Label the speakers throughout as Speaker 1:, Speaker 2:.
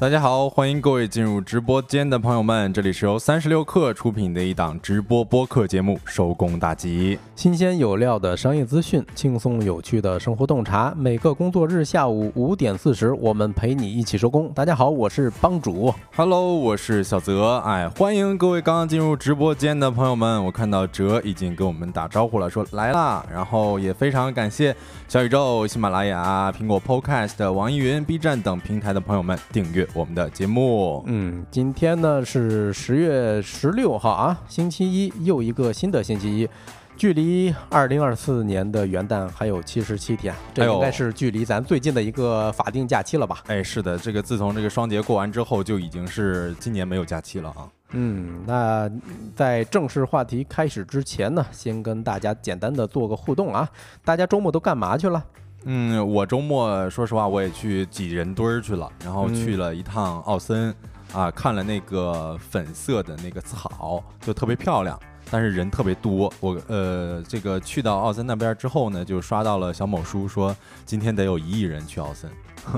Speaker 1: 大家好，欢迎各位进入直播间的朋友们，这里是由三十六氪出品的一档直播播客节目《收工大吉》，
Speaker 2: 新鲜有料的商业资讯，轻松有趣的生活洞察，每个工作日下午五点四十，我们陪你一起收工。大家好，我是帮主
Speaker 1: ，Hello，我是小泽，哎，欢迎各位刚刚进入直播间的朋友们，我看到哲已经跟我们打招呼了，说来啦，然后也非常感谢小宇宙、喜马拉雅、苹果 Podcast、网易云、B 站等平台的朋友们订阅。我们的节目，
Speaker 2: 嗯，今天呢是十月十六号啊，星期一，又一个新的星期一，距离二零二四年的元旦还有七十七天，这应该是距离咱最近的一个法定假期了吧？
Speaker 1: 哎，是的，这个自从这个双节过完之后，就已经是今年没有假期了啊。
Speaker 2: 嗯，那在正式话题开始之前呢，先跟大家简单的做个互动啊，大家周末都干嘛去了？
Speaker 1: 嗯，我周末说实话，我也去挤人堆儿去了，然后去了一趟奥森，啊，看了那个粉色的那个草，就特别漂亮，但是人特别多。我呃，这个去到奥森那边之后呢，就刷到了小某书说今天得有一亿人去奥森。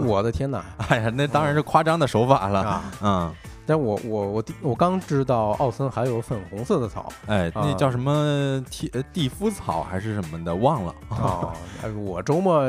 Speaker 2: 我的天哪！
Speaker 1: 哎呀，那当然是夸张的手法了，嗯。
Speaker 2: 但我我我第我刚知道奥森还有粉红色的草，
Speaker 1: 哎，那叫什么蒂蒂夫草还是什么的，忘了
Speaker 2: 啊。我周末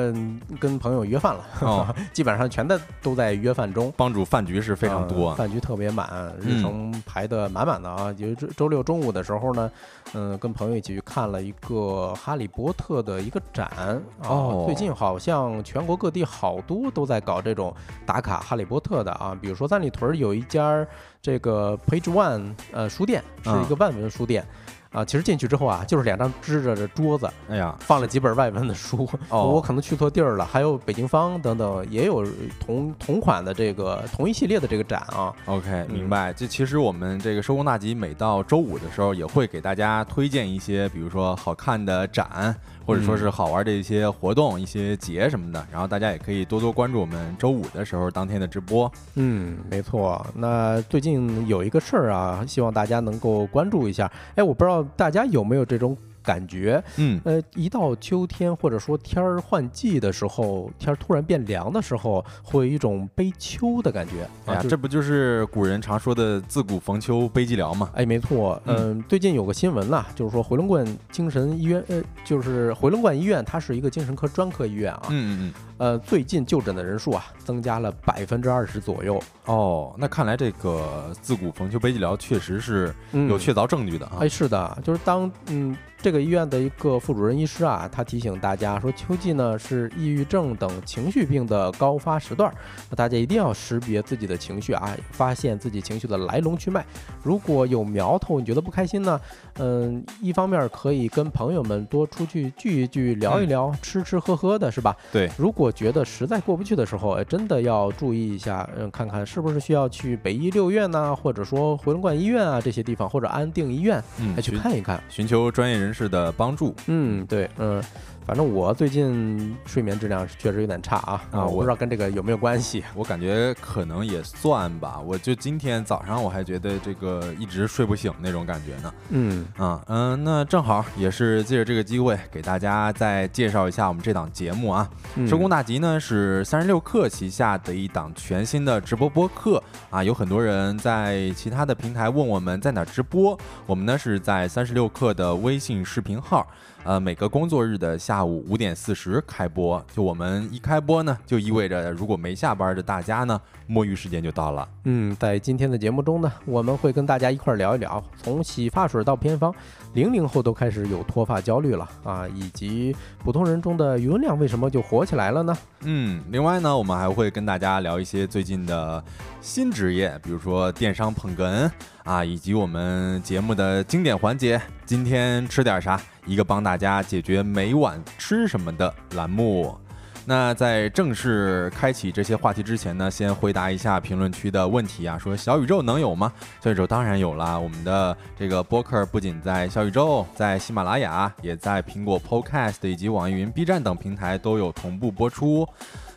Speaker 2: 跟朋友约饭了，基本上全在都在约饭中。
Speaker 1: 帮主饭局是非常多，
Speaker 2: 饭局特别满，日程排的满满的啊。就周周六中午的时候呢，嗯，跟朋友一起去看了一个哈利波特的一个展。哦，最近好像全国各地好多都在搞这种打卡哈利波特的啊，比如说三里屯有一家。这个 Page One 呃书店是一个万文书店。啊，其实进去之后啊，就是两张支着的桌子，
Speaker 1: 哎呀，
Speaker 2: 放了几本外文的书。哦，我可能去错地儿了。还有北京方等等，也有同同款的这个同一系列的这个展啊。
Speaker 1: OK，明白。这其实我们这个收工大吉每到周五的时候，也会给大家推荐一些，比如说好看的展，或者说是好玩的一些活动、一些节什么的。然后大家也可以多多关注我们周五的时候当天的直播。
Speaker 2: 嗯，没错。那最近有一个事儿啊，希望大家能够关注一下。哎，我不知道。大家有没有这种感觉？
Speaker 1: 嗯，
Speaker 2: 呃，一到秋天或者说天儿换季的时候，天儿突然变凉的时候，会有一种悲秋的感觉。
Speaker 1: 哎呀，这不就是古人常说的“自古逢秋悲寂寥”吗？
Speaker 2: 哎，没错。嗯，最近有个新闻呐，就是说回龙观精神医院，呃，就是回龙观医院，它是一个精神科专科医院啊。
Speaker 1: 嗯嗯嗯。
Speaker 2: 呃，最近就诊的人数啊，增加了百分之二十左右。
Speaker 1: 哦，那看来这个“自古逢秋悲寂寥”确实是有确凿证据的啊。
Speaker 2: 哎，是的，就是当嗯。这个医院的一个副主任医师啊，他提醒大家说，秋季呢是抑郁症等情绪病的高发时段，那大家一定要识别自己的情绪啊，发现自己情绪的来龙去脉。如果有苗头，你觉得不开心呢？嗯，一方面可以跟朋友们多出去聚一聚，聊一聊，吃吃喝喝的是吧？
Speaker 1: 对。
Speaker 2: 如果觉得实在过不去的时候，哎，真的要注意一下，嗯，看看是不是需要去北医六院呐，或者说回龙观医院啊这些地方，或者安定医院，嗯，去看一看，
Speaker 1: 寻求专业人。士的帮助，
Speaker 2: 嗯，对，嗯。反正我最近睡眠质量确实有点差啊啊！我不知道跟这个有没有关系，
Speaker 1: 我感觉可能也算吧。我就今天早上我还觉得这个一直睡不醒那种感觉呢。
Speaker 2: 嗯
Speaker 1: 啊嗯，那正好也是借着这个机会给大家再介绍一下我们这档节目啊。收工大吉呢是三十六氪旗下的一档全新的直播播客啊。有很多人在其他的平台问我们在哪直播，我们呢是在三十六氪的微信视频号。呃，每个工作日的下午五点四十开播，就我们一开播呢，就意味着如果没下班的大家呢，摸鱼时间就到了。
Speaker 2: 嗯，在今天的节目中呢，我们会跟大家一块聊一聊，从洗发水到偏方，零零后都开始有脱发焦虑了啊，以及普通人中的余文亮为什么就火起来了呢？
Speaker 1: 嗯，另外呢，我们还会跟大家聊一些最近的新职业，比如说电商捧哏啊，以及我们节目的经典环节，今天吃点啥？一个帮大家解决每晚吃什么的栏目。那在正式开启这些话题之前呢，先回答一下评论区的问题啊。说小宇宙能有吗？小宇宙当然有啦。我们的这个播客不仅在小宇宙，在喜马拉雅，也在苹果 Podcast 以及网易云、B 站等平台都有同步播出。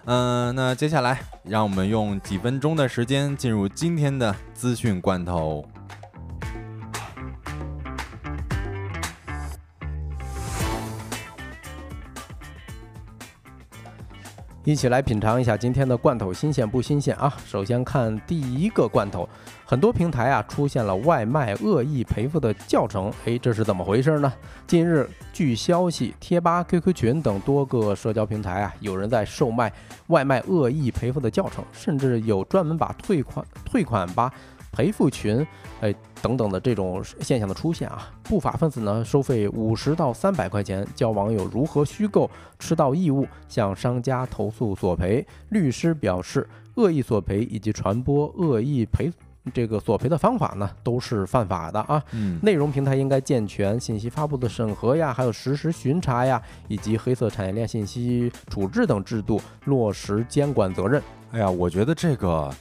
Speaker 1: 嗯，那接下来让我们用几分钟的时间进入今天的资讯罐头。
Speaker 2: 一起来品尝一下今天的罐头新鲜不新鲜啊？首先看第一个罐头，很多平台啊出现了外卖恶意赔付的教程，诶，这是怎么回事呢？近日，据消息，贴吧、QQ 群等多个社交平台啊，有人在售卖外卖恶意赔付的教程，甚至有专门把退款、退款吧。赔付群，哎，等等的这种现象的出现啊，不法分子呢收费五十到三百块钱，教网友如何虚构吃到异物，向商家投诉索赔。律师表示，恶意索赔以及传播恶意赔这个索赔的方法呢，都是犯法的啊。
Speaker 1: 嗯，
Speaker 2: 内容平台应该健全信息发布的审核呀，还有实时巡查呀，以及黑色产业链信息处置等制度，落实监管责任。
Speaker 1: 哎呀，我觉得这个。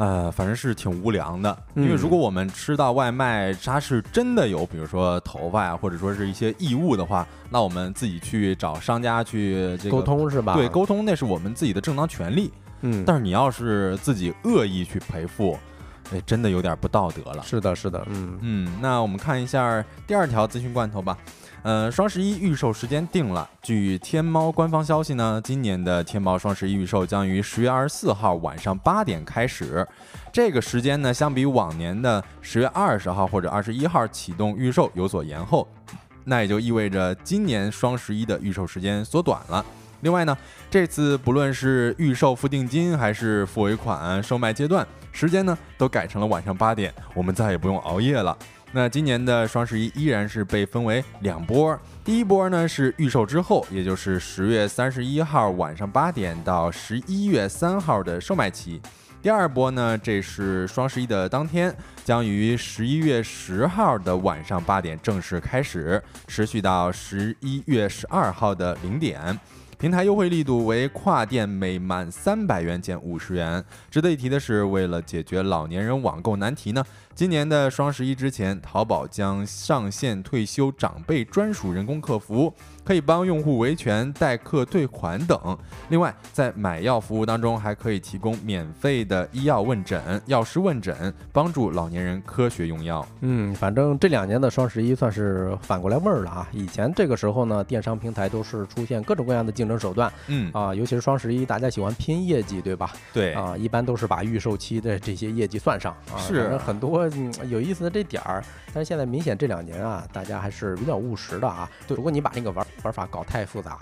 Speaker 1: 呃，反正是挺无良的，因为如果我们吃到外卖，它是真的有，比如说头发呀，或者说是一些异物的话，那我们自己去找商家去这个
Speaker 2: 沟通是吧？
Speaker 1: 对，沟通那是我们自己的正当权利。
Speaker 2: 嗯，
Speaker 1: 但是你要是自己恶意去赔付，哎，真的有点不道德了。
Speaker 2: 是的，是的，嗯
Speaker 1: 嗯，那我们看一下第二条资讯罐头吧。嗯，双十一预售时间定了。据天猫官方消息呢，今年的天猫双十一预售将于十月二十四号晚上八点开始。这个时间呢，相比往年的十月二十号或者二十一号启动预售有所延后，那也就意味着今年双十一的预售时间缩短了。另外呢，这次不论是预售付定金还是付尾款售卖阶段，时间呢都改成了晚上八点，我们再也不用熬夜了。那今年的双十一依然是被分为两波，第一波呢是预售之后，也就是十月三十一号晚上八点到十一月三号的售卖期；第二波呢，这是双十一的当天，将于十一月十号的晚上八点正式开始，持续到十一月十二号的零点。平台优惠力度为跨店每满三百元减五十元。值得一提的是，为了解决老年人网购难题呢，今年的双十一之前，淘宝将上线退休长辈专属人工客服。可以帮用户维权、代客退款等。另外，在买药服务当中，还可以提供免费的医药问诊、药师问诊，帮助老年人科学用药。
Speaker 2: 嗯，反正这两年的双十一算是反过来味儿了啊！以前这个时候呢，电商平台都是出现各种各样的竞争手段。
Speaker 1: 嗯
Speaker 2: 啊，尤其是双十一，大家喜欢拼业绩，对吧？
Speaker 1: 对
Speaker 2: 啊，一般都是把预售期的这些业绩算上啊。
Speaker 1: 是
Speaker 2: 很多有意思的这点儿，但是现在明显这两年啊，大家还是比较务实的啊。对如果你把那个玩。玩法搞太复杂，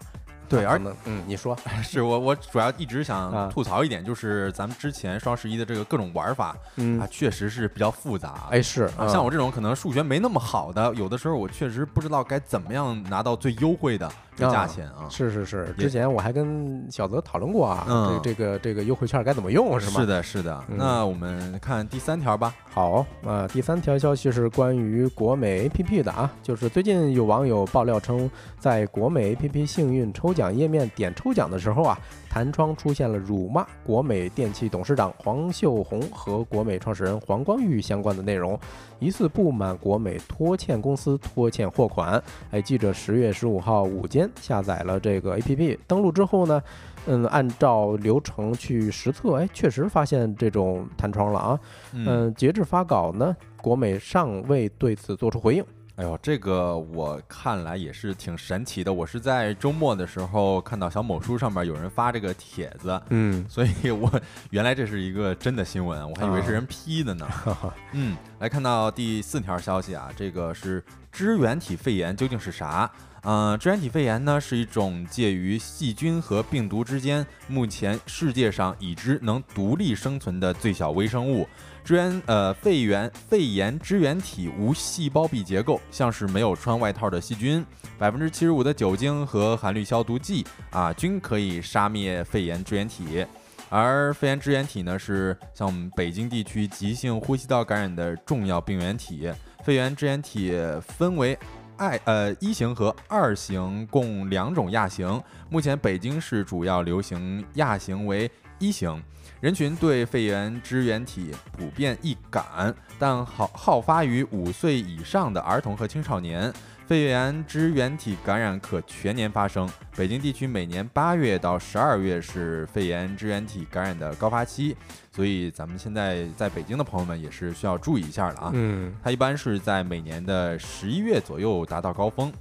Speaker 1: 对，而
Speaker 2: 嗯，你说
Speaker 1: 是我我主要一直想吐槽一点，就是咱们之前双十一的这个各种玩法，
Speaker 2: 嗯
Speaker 1: 啊，确实是比较复杂。
Speaker 2: 哎，是
Speaker 1: 像我这种可能数学没那么好的，有的时候我确实不知道该怎么样拿到最优惠的。价钱啊，
Speaker 2: 是是是，之前我还跟小泽讨论过啊，
Speaker 1: 这
Speaker 2: 这个这个优惠券该怎么用是吗？
Speaker 1: 是的，是的。那我们看第三条吧。
Speaker 2: 好呃，第三条消息是关于国美 APP 的啊，就是最近有网友爆料称，在国美 APP 幸运抽奖页面点抽奖的时候啊，弹窗出现了辱骂国美电器董事长黄秀红和国美创始人黄光裕相关的内容，疑似不满国美拖欠公司拖欠货款。哎，记者十月十五号午间。下载了这个 APP，登录之后呢，嗯，按照流程去实测，哎，确实发现这种弹窗了啊。嗯，截至发稿呢，国美尚未对此做出回应。
Speaker 1: 哎呦，这个我看来也是挺神奇的。我是在周末的时候看到小某书上面有人发这个帖子，
Speaker 2: 嗯，
Speaker 1: 所以我原来这是一个真的新闻，我还以为是人 P 的呢。嗯，来看到第四条消息啊，这个是支原体肺炎究竟是啥？嗯，支原体肺炎呢是一种介于细菌和病毒之间，目前世界上已知能独立生存的最小微生物。支原呃肺炎肺炎支原体无细胞壁结构，像是没有穿外套的细菌。百分之七十五的酒精和含氯消毒剂啊，均可以杀灭肺炎支原体。而肺炎支原体呢，是像我们北京地区急性呼吸道感染的重要病原体。肺炎支原体分为。I 呃一型和二型共两种亚型，目前北京市主要流行亚型为一型，人群对肺炎支原体普遍易感，但好好发于五岁以上的儿童和青少年。肺炎支原体感染可全年发生，北京地区每年八月到十二月是肺炎支原体感染的高发期，所以咱们现在在北京的朋友们也是需要注意一下了啊。
Speaker 2: 嗯，
Speaker 1: 它一般是在每年的十一月左右达到高峰。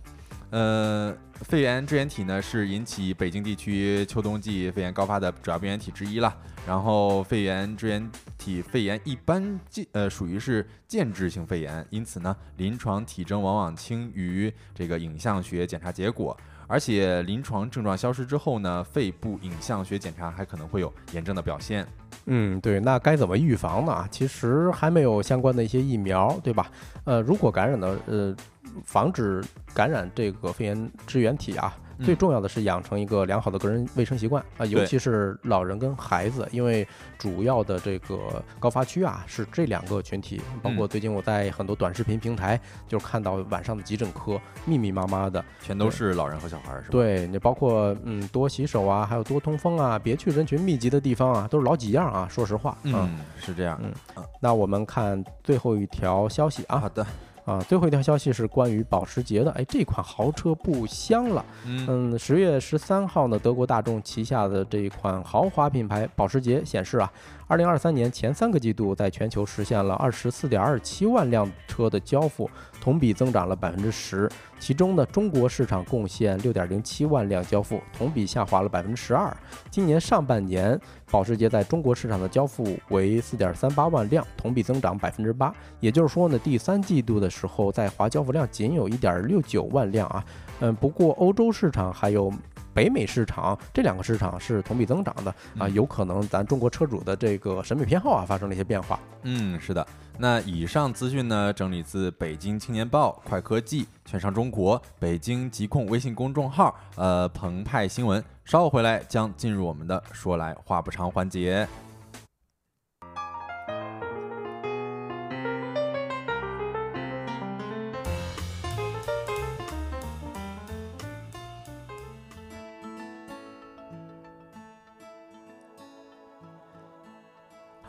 Speaker 1: 呃，肺炎支原体呢是引起北京地区秋冬季肺炎高发的主要病原体之一了。然后肺炎支原体肺炎一般渐呃属于是间质性肺炎，因此呢临床体征往往轻于这个影像学检查结果。而且临床症状消失之后呢，肺部影像学检查还可能会有炎症的表现。
Speaker 2: 嗯，对，那该怎么预防呢？其实还没有相关的一些疫苗，对吧？呃，如果感染的，呃，防止感染这个肺炎支原体啊。最重要的是养成一个良好的个人卫生习惯啊，尤其是老人跟孩子，因为主要的这个高发区啊是这两个群体。包括最近我在很多短视频平台就看到晚上的急诊科密密麻麻的，
Speaker 1: 全都是老人和小孩，是吧？
Speaker 2: 对，你包括嗯多洗手啊，还有多通风啊，别去人群密集的地方啊，都是老几样啊。说实话，
Speaker 1: 嗯，是这样。
Speaker 2: 嗯，那我们看最后一条消息啊。
Speaker 1: 好的。
Speaker 2: 啊，最后一条消息是关于保时捷的。哎，这款豪车不香了。嗯，十月十三号呢，德国大众旗下的这一款豪华品牌保时捷显示啊。二零二三年前三个季度，在全球实现了二十四点二七万辆车的交付，同比增长了百分之十。其中呢，中国市场贡献六点零七万辆交付，同比下滑了百分之十二。今年上半年，保时捷在中国市场的交付为四点三八万辆，同比增长百分之八。也就是说呢，第三季度的时候，在华交付量仅有一点六九万辆啊。嗯，不过欧洲市场还有。北美市场这两个市场是同比增长的啊，有可能咱中国车主的这个审美偏好啊发生了一些变化。
Speaker 1: 嗯，是的。那以上资讯呢，整理自北京青年报、快科技、券商中国、北京疾控微信公众号、呃澎湃新闻。稍后回来将进入我们的说来话不长环节。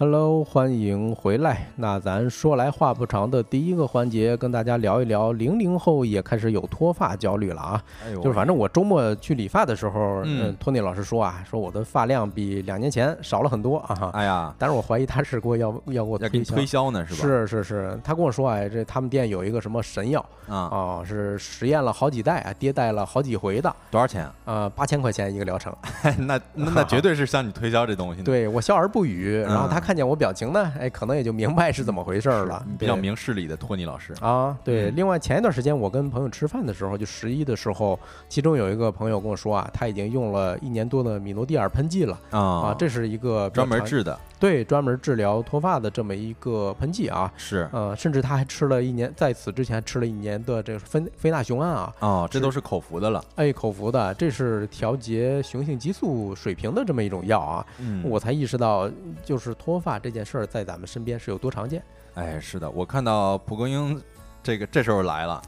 Speaker 2: Hello，欢迎回来。那咱说来话不长的第一个环节，跟大家聊一聊零零后也开始有脱发焦虑了啊。哎就是反正我周末去理发的时候，嗯，托尼老师说啊，说我的发量比两年前少了很多啊。
Speaker 1: 哎呀，
Speaker 2: 但是我怀疑他是给我要要给我
Speaker 1: 推推销呢，是吧？
Speaker 2: 是是是，他跟我说哎，这他们店有一个什么神药啊，哦，是实验了好几代啊，迭代了好几回的。
Speaker 1: 多少钱？
Speaker 2: 呃，八千块钱一个疗程。
Speaker 1: 那那绝对是向你推销这东西。
Speaker 2: 对我笑而不语，然后他。看见我表情呢，哎，可能也就明白是怎么回事了。
Speaker 1: 比较明事理的托尼老师。
Speaker 2: 啊，对。另外，前一段时间我跟朋友吃饭的时候，就十一的时候，其中有一个朋友跟我说啊，他已经用了一年多的米诺地尔喷剂了。啊。啊，这是一个
Speaker 1: 专门治的。
Speaker 2: 对，专门治疗脱发的这么一个喷剂啊，
Speaker 1: 是，
Speaker 2: 呃，甚至他还吃了一年，在此之前还吃了一年的这个非非那雄胺啊，
Speaker 1: 哦，这都是口服的了，
Speaker 2: 哎，口服的，这是调节雄性激素水平的这么一种药啊，嗯，我才意识到，就是脱发这件事儿在咱们身边是有多常见，
Speaker 1: 哎，是的，我看到蒲公英这个这时候来了，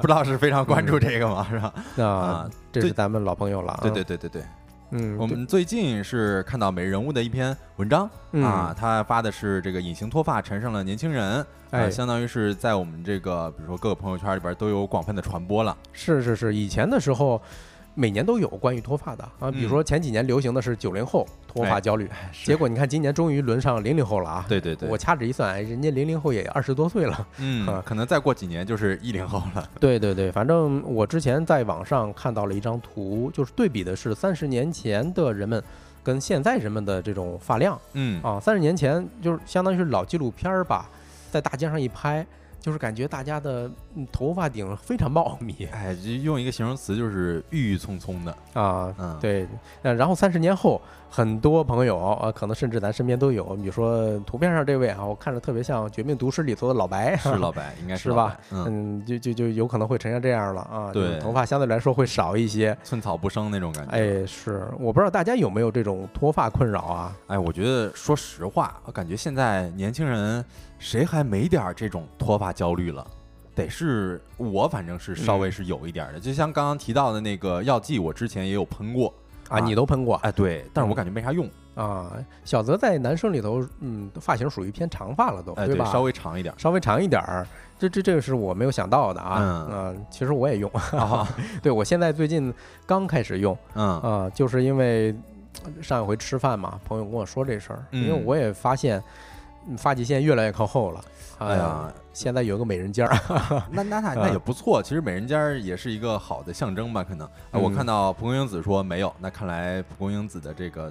Speaker 1: 不知道是非常关注这个吗？是吧？
Speaker 2: 啊，这是咱们老朋友了，
Speaker 1: 对对对对对。
Speaker 2: 嗯，
Speaker 1: 我们最近是看到美人物的一篇文章啊，他发的是这个隐形脱发缠上了年轻人，哎，相当于是在我们这个比如说各个朋友圈里边都有广泛的传播了。
Speaker 2: 是是是，以前的时候。每年都有关于脱发的啊，比如说前几年流行的是九零后脱发焦虑，结果你看今年终于轮上零零后了啊！
Speaker 1: 对对对，
Speaker 2: 我掐指一算，人家零零后也二十多岁了，
Speaker 1: 嗯，可能再过几年就是一零后了。
Speaker 2: 对对对，反正我之前在网上看到了一张图，就是对比的是三十年前的人们跟现在人们的这种发量，
Speaker 1: 嗯
Speaker 2: 啊，三十年前就是相当于是老纪录片儿吧，在大街上一拍。就是感觉大家的头发顶非常茂密，
Speaker 1: 哎，就用一个形容词，就是郁郁葱葱的
Speaker 2: 啊。嗯，对。那然后三十年后，很多朋友啊，可能甚至咱身边都有，比如说图片上这位啊，我看着特别像《绝命毒师》里头的老白，
Speaker 1: 是 老白，应该
Speaker 2: 是吧？嗯，就就就有可能会呈现这样了啊。
Speaker 1: 对，
Speaker 2: 头发相对来说会少一些，
Speaker 1: 寸草不生那种感觉。
Speaker 2: 哎，是，我不知道大家有没有这种脱发困扰啊？
Speaker 1: 哎，我觉得说实话，我感觉现在年轻人。谁还没点这种脱发焦虑了？得是我，反正是稍微是有一点的。就像刚刚提到的那个药剂，我之前也有喷过
Speaker 2: 啊，你都喷过？
Speaker 1: 哎，对，但是我感觉没啥用
Speaker 2: 啊。小泽在男生里头，嗯，发型属于偏长发了，都
Speaker 1: 对
Speaker 2: 吧？
Speaker 1: 稍微长一点，
Speaker 2: 稍微长一点儿。这这这个是我没有想到的啊。嗯，其实我也用。对，我现在最近刚开始用。嗯啊，就是因为上一回吃饭嘛，朋友跟我说这事儿，因为我也发现。发际线越来越靠后了，
Speaker 1: 哎呀，
Speaker 2: 现在有个美人尖儿，
Speaker 1: 那那那那也不错。其实美人尖儿也是一个好的象征吧？可能啊，我看到蒲公英子说没有，那看来蒲公英子的这个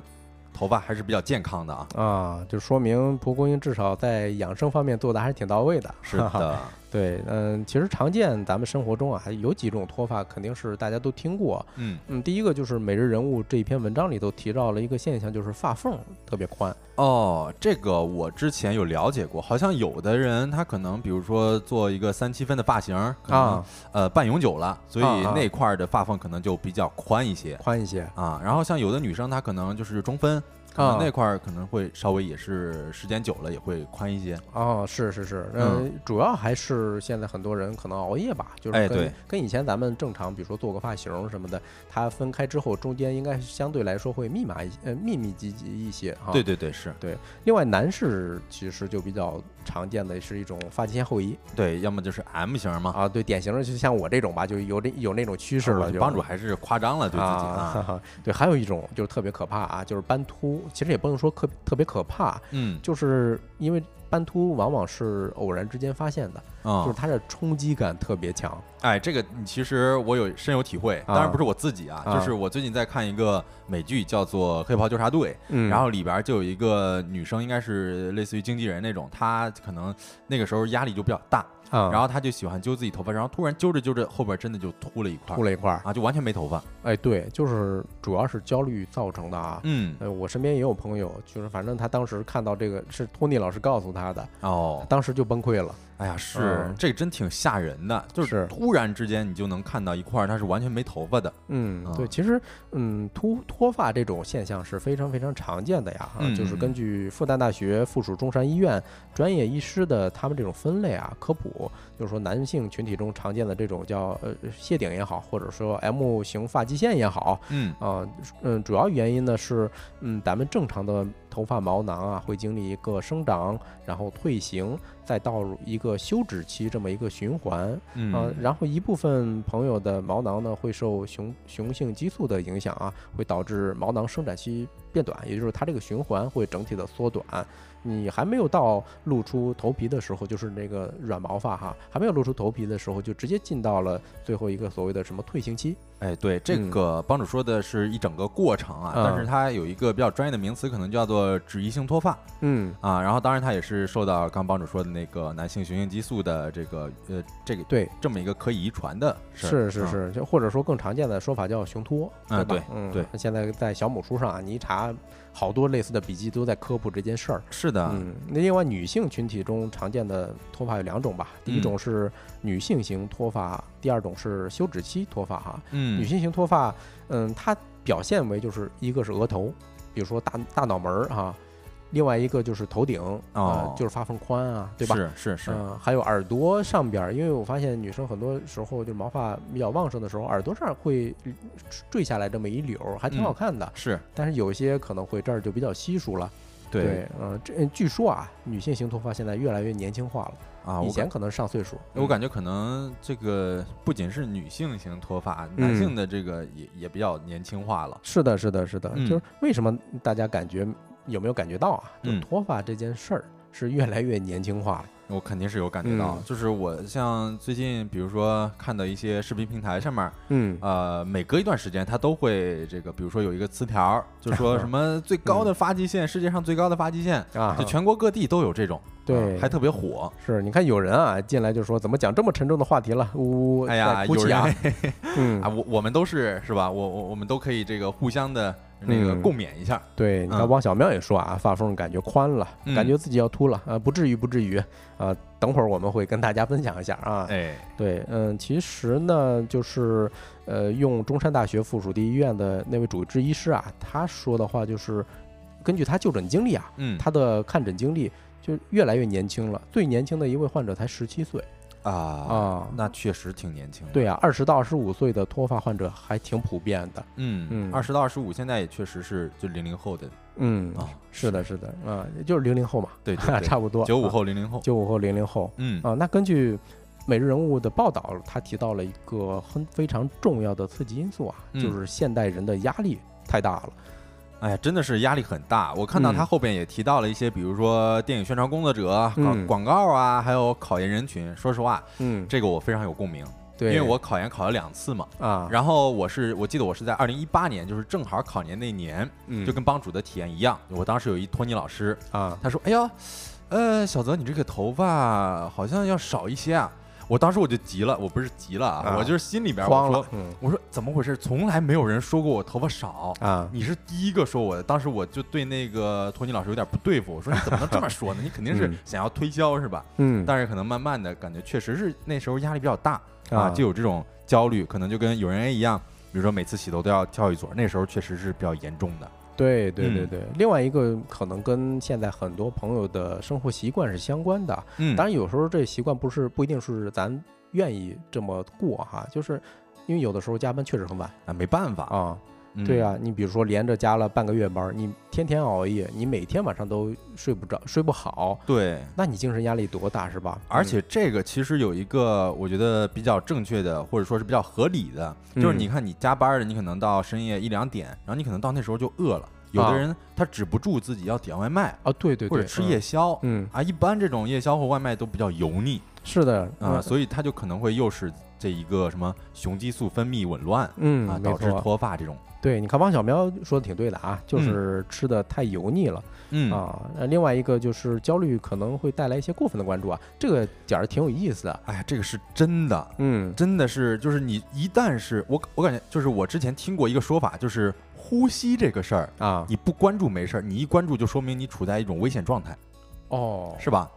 Speaker 1: 头发还是比较健康的啊。
Speaker 2: 啊，就说明蒲公英至少在养生方面做的还是挺到位的。
Speaker 1: 是的。
Speaker 2: 对，嗯，其实常见咱们生活中啊，还有几种脱发，肯定是大家都听过。
Speaker 1: 嗯
Speaker 2: 嗯，第一个就是每日人物这一篇文章里头提到了一个现象，就是发缝特别宽。
Speaker 1: 哦，这个我之前有了解过，好像有的人他可能比如说做一个三七分的发型啊，呃，半永久了，所以那块的发缝可能就比较宽一些，
Speaker 2: 宽一些
Speaker 1: 啊。然后像有的女生她可能就是中分。可能那块儿可能会稍微也是时间久了也会宽一些
Speaker 2: 哦，是是是，嗯，主要还是现在很多人可能熬夜吧，就是跟跟以前咱们正常，比如说做个发型什么的，它分开之后中间应该相对来说会密码一呃密密集集一些啊。
Speaker 1: 对对对，是
Speaker 2: 对。另外男士其实就比较常见的是一种发际线后移，
Speaker 1: 对，要么就是 M 型嘛，
Speaker 2: 啊，对，典型的就像我这种吧，就有这有那种趋势了，
Speaker 1: 帮主还是夸张了对自己
Speaker 2: 啊。对，还有一种就是特别可怕啊，就是斑秃。其实也不能说可特别可怕，
Speaker 1: 嗯，
Speaker 2: 就是因为斑秃往往是偶然之间发现的，嗯就是它的冲击感特别强。
Speaker 1: 哎，这个其实我有深有体会，当然不是我自己啊，就是我最近在看一个美剧，叫做《黑袍纠察队》，嗯然后里边就有一个女生，应该是类似于经纪人那种，她可能那个时候压力就比较大。然后他就喜欢揪自己头发，然后突然揪着揪着，后边真的就秃了一块，
Speaker 2: 秃了一块
Speaker 1: 啊，就完全没头发。
Speaker 2: 哎，对，就是主要是焦虑造成的啊。
Speaker 1: 嗯，
Speaker 2: 呃，我身边也有朋友，就是反正他当时看到这个是托尼老师告诉他的，
Speaker 1: 哦，
Speaker 2: 当时就崩溃了。
Speaker 1: 哎呀，是这真挺吓人的，就是突然之间你就能看到一块它是完全没头发的。
Speaker 2: 嗯，对，其实嗯脱脱发这种现象是非常非常常见的呀。
Speaker 1: 嗯，
Speaker 2: 就是根据复旦大学附属中山医院专业医师的他们这种分类啊科普，就是说男性群体中常见的这种叫呃谢顶也好，或者说 M 型发际线也好，
Speaker 1: 嗯
Speaker 2: 啊嗯，主要原因呢是嗯咱们正常的。头发毛囊啊，会经历一个生长，然后退行，再到入一个休止期这么一个循环。
Speaker 1: 嗯，
Speaker 2: 然后一部分朋友的毛囊呢，会受雄雄性激素的影响啊，会导致毛囊生长期变短，也就是它这个循环会整体的缩短。你还没有到露出头皮的时候，就是那个软毛发哈，还没有露出头皮的时候，就直接进到了最后一个所谓的什么退行期。
Speaker 1: 哎，对，这个帮主说的是一整个过程啊，但是它有一个比较专业的名词，可能叫做脂溢性脱发。
Speaker 2: 嗯
Speaker 1: 啊，然后当然它也是受到刚帮主说的那个男性雄性激素的这个呃这个
Speaker 2: 对
Speaker 1: 这么一个可以遗传的。
Speaker 2: 是是是，就或者说更常见的说法叫雄脱。
Speaker 1: 嗯，
Speaker 2: 对，
Speaker 1: 嗯对。
Speaker 2: 现在在小母书上啊，你一查。好多类似的笔记都在科普这件事儿。
Speaker 1: 是的，
Speaker 2: 嗯，那另外女性群体中常见的脱发有两种吧，第一种是女性型脱发，第二种是休止期脱发哈。
Speaker 1: 嗯，
Speaker 2: 女性型脱发，嗯，它表现为就是一个是额头，比如说大大脑门儿哈。另外一个就是头顶啊，就是发缝宽啊，对吧？
Speaker 1: 是是是。
Speaker 2: 嗯，还有耳朵上边，因为我发现女生很多时候就毛发比较旺盛的时候，耳朵上会坠下来这么一绺，还挺好看的。
Speaker 1: 是，
Speaker 2: 但是有些可能会这儿就比较稀疏了。对，嗯，这据说啊，女性型脱发现在越来越年轻化了。
Speaker 1: 啊，
Speaker 2: 以前可能上岁数，
Speaker 1: 我感觉可能这个不仅是女性型脱发，男性的这个也也比较年轻化了。
Speaker 2: 是的，是的，是的，就是为什么大家感觉？有没有感觉到啊？就脱发这件事儿是越来越年轻化了。
Speaker 1: 我肯定是有感觉到，就是我像最近，比如说看到一些视频平台上面，
Speaker 2: 嗯，
Speaker 1: 呃，每隔一段时间，它都会这个，比如说有一个词条，就说什么最高的发际线，世界上最高的发际线
Speaker 2: 啊，
Speaker 1: 就全国各地都有这种，
Speaker 2: 对，
Speaker 1: 还特别火。
Speaker 2: 是，你看有人啊进来就说，怎么讲这么沉重的话题了？呜，
Speaker 1: 哎呀，
Speaker 2: 有人，
Speaker 1: 嗯 啊，我我们都是是吧？我我我们都可以这个互相的。那个共勉一下，
Speaker 2: 对，你看汪小喵也说啊，发缝感觉宽了，感觉自己要秃了啊，不至于，不至于啊。等会儿我们会跟大家分享一下啊。
Speaker 1: 哎，
Speaker 2: 对，嗯，其实呢，就是呃，用中山大学附属第一医院的那位主治医师啊，他说的话就是，根据他就诊经历啊，
Speaker 1: 嗯，
Speaker 2: 他的看诊经历就越来越年轻了，最年轻的一位患者才十七岁。
Speaker 1: 啊
Speaker 2: 啊，
Speaker 1: 那确实挺年轻的。
Speaker 2: 对啊，二十到二十五岁的脱发患者还挺普遍的。
Speaker 1: 嗯嗯，二十到二十五现在也确实是就零零后的。
Speaker 2: 嗯啊，是的，是的啊，也就是零零后嘛。
Speaker 1: 对，
Speaker 2: 差不多。
Speaker 1: 九五后、零零后。
Speaker 2: 九五后、零零后。
Speaker 1: 嗯
Speaker 2: 啊，那根据每日人物的报道，他提到了一个很非常重要的刺激因素啊，就是现代人的压力太大了。
Speaker 1: 哎呀，真的是压力很大。我看到他后边也提到了一些，比如说电影宣传工作者、广广告啊，还有考研人群。说实话，
Speaker 2: 嗯，
Speaker 1: 这个我非常有共鸣。
Speaker 2: 对，
Speaker 1: 因为我考研考了两次嘛，
Speaker 2: 啊，
Speaker 1: 然后我是我记得我是在二零一八年，就是正好考研那年，
Speaker 2: 嗯，
Speaker 1: 就跟帮主的体验一样。我当时有一托尼老师
Speaker 2: 啊，
Speaker 1: 他说：“哎呀，呃，小泽，你这个头发好像要少一些啊。”我当时我就急了，我不是急了啊，我就是心里边
Speaker 2: 慌
Speaker 1: 了。我说怎么回事？从来没有人说过我头发少
Speaker 2: 啊，
Speaker 1: 你是第一个说我的。当时我就对那个托尼老师有点不对付，我说你怎么能这么说呢？你肯定是想要推销是吧？
Speaker 2: 嗯，
Speaker 1: 但是可能慢慢的感觉确实是那时候压力比较大啊，就有这种。焦虑可能就跟有人 A 一样，比如说每次洗头都要跳一撮，那时候确实是比较严重的。
Speaker 2: 对对对对，另外一个可能跟现在很多朋友的生活习惯是相关的。
Speaker 1: 嗯，
Speaker 2: 当然有时候这习惯不是不一定是咱愿意这么过哈，就是因为有的时候加班确实很晚
Speaker 1: 啊，没办法
Speaker 2: 啊。对啊，你比如说连着加了半个月班，你天天熬夜，你每天晚上都睡不着、睡不好，
Speaker 1: 对，
Speaker 2: 那你精神压力多大是吧？
Speaker 1: 而且这个其实有一个我觉得比较正确的，或者说是比较合理的，就是你看你加班的，你可能到深夜一两点，然后你可能到那时候就饿了。有的人他止不住自己要点外卖
Speaker 2: 啊，对对，
Speaker 1: 或者吃夜宵，
Speaker 2: 嗯。
Speaker 1: 啊，一般这种夜宵或外卖都比较油腻，
Speaker 2: 是的
Speaker 1: 啊，所以他就可能会又是这一个什么雄激素分泌紊乱，
Speaker 2: 嗯
Speaker 1: 啊，导致脱发这种。
Speaker 2: 对，你看汪小喵说的挺对的啊，就是吃的太油腻了，
Speaker 1: 嗯
Speaker 2: 啊，另外一个就是焦虑可能会带来一些过分的关注啊，这个点儿挺有意思的。
Speaker 1: 哎呀，这个是真的，
Speaker 2: 嗯，
Speaker 1: 真的是，就是你一旦是我，我感觉就是我之前听过一个说法，就是呼吸这个事儿
Speaker 2: 啊，
Speaker 1: 你不关注没事儿，你一关注就说明你处在一种危险状态，
Speaker 2: 哦，
Speaker 1: 是吧？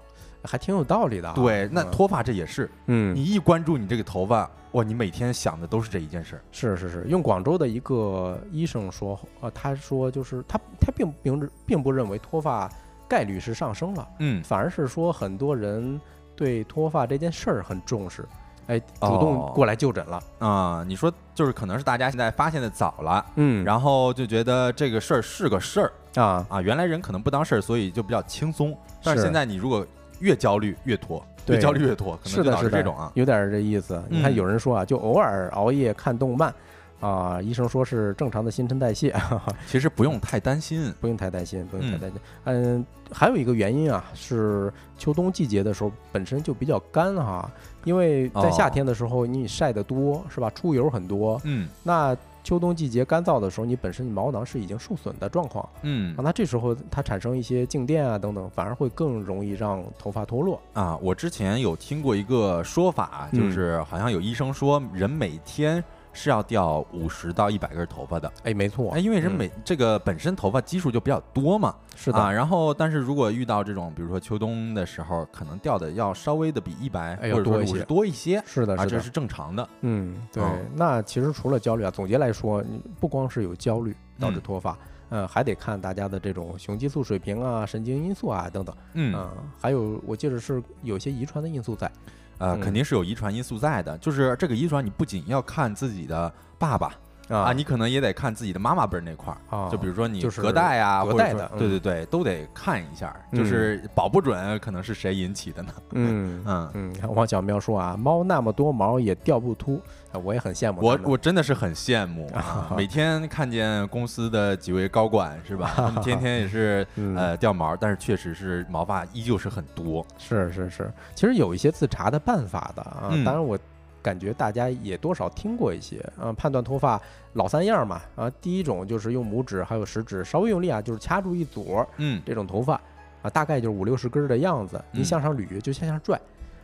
Speaker 2: 还挺有道理的。
Speaker 1: 对，那脱发这也是，
Speaker 2: 嗯，
Speaker 1: 你一关注你这个头发。哇，你每天想的都是这一件事儿。
Speaker 2: 是是是，用广州的一个医生说，呃，他说就是他他并并并不认为脱发概率是上升了，
Speaker 1: 嗯，
Speaker 2: 反而是说很多人对脱发这件事儿很重视，哎，主动过来就诊了
Speaker 1: 啊。你说就是可能是大家现在发现的早了，
Speaker 2: 嗯，
Speaker 1: 然后就觉得这个事儿是个事儿
Speaker 2: 啊
Speaker 1: 啊，原来人可能不当事儿，所以就比较轻松。但是现在你如果越焦虑越拖。越焦虑越拖，可能
Speaker 2: 是的，是
Speaker 1: 这种啊，
Speaker 2: 有点这意思。你看，有人说啊，就偶尔熬夜看动漫，啊，医生说是正常的新陈代谢，
Speaker 1: 其实不用太担心，
Speaker 2: 不用太担心，不用太担心。嗯，还有一个原因啊，是秋冬季节的时候本身就比较干哈，因为在夏天的时候你晒得多是吧，出油很多，
Speaker 1: 嗯，
Speaker 2: 那。秋冬季节干燥的时候，你本身毛囊是已经受损的状况，
Speaker 1: 嗯，
Speaker 2: 啊，那这时候它产生一些静电啊等等，反而会更容易让头发脱落
Speaker 1: 啊。我之前有听过一个说法，就是好像有医生说，人每天。是要掉五十到一百根头发的，
Speaker 2: 哎，没错，
Speaker 1: 哎，因为人每这个本身头发基数就比较多嘛，
Speaker 2: 是的。
Speaker 1: 啊。然后，但是如果遇到这种，比如说秋冬的时候，可能掉的要稍微的比一百或者说五十多一些，
Speaker 2: 是的，
Speaker 1: 啊，这是正常的。
Speaker 2: 嗯，对。那其实除了焦虑啊，总结来说，你不光是有焦虑导致脱发，嗯，还得看大家的这种雄激素水平啊、神经因素啊等等，
Speaker 1: 嗯，
Speaker 2: 还有我记得是有些遗传的因素在。
Speaker 1: 呃，肯定是有遗传因素在的，就是这个遗传，你不仅要看自己的爸爸啊，你可能也得看自己的妈妈辈儿那块儿
Speaker 2: 啊，
Speaker 1: 就比如说你
Speaker 2: 隔
Speaker 1: 代啊，
Speaker 2: 隔代的，
Speaker 1: 对对对，都得看一下，就是保不准可能是谁引起的呢？
Speaker 2: 嗯
Speaker 1: 嗯
Speaker 2: 嗯，王小喵说啊，猫那么多毛也掉不秃。我也很羡慕
Speaker 1: 我，我真的是很羡慕啊！每天看见公司的几位高管是吧？他们天天也是 呃掉毛，但是确实是毛发依旧是很多。
Speaker 2: 是是是，其实有一些自查的办法的啊。当然，我感觉大家也多少听过一些啊。判断脱发老三样嘛啊，第一种就是用拇指还有食指稍微用力啊，就是掐住一撮
Speaker 1: 嗯
Speaker 2: 这种头发啊，大概就是五六十根的样子，你向上捋就向下拽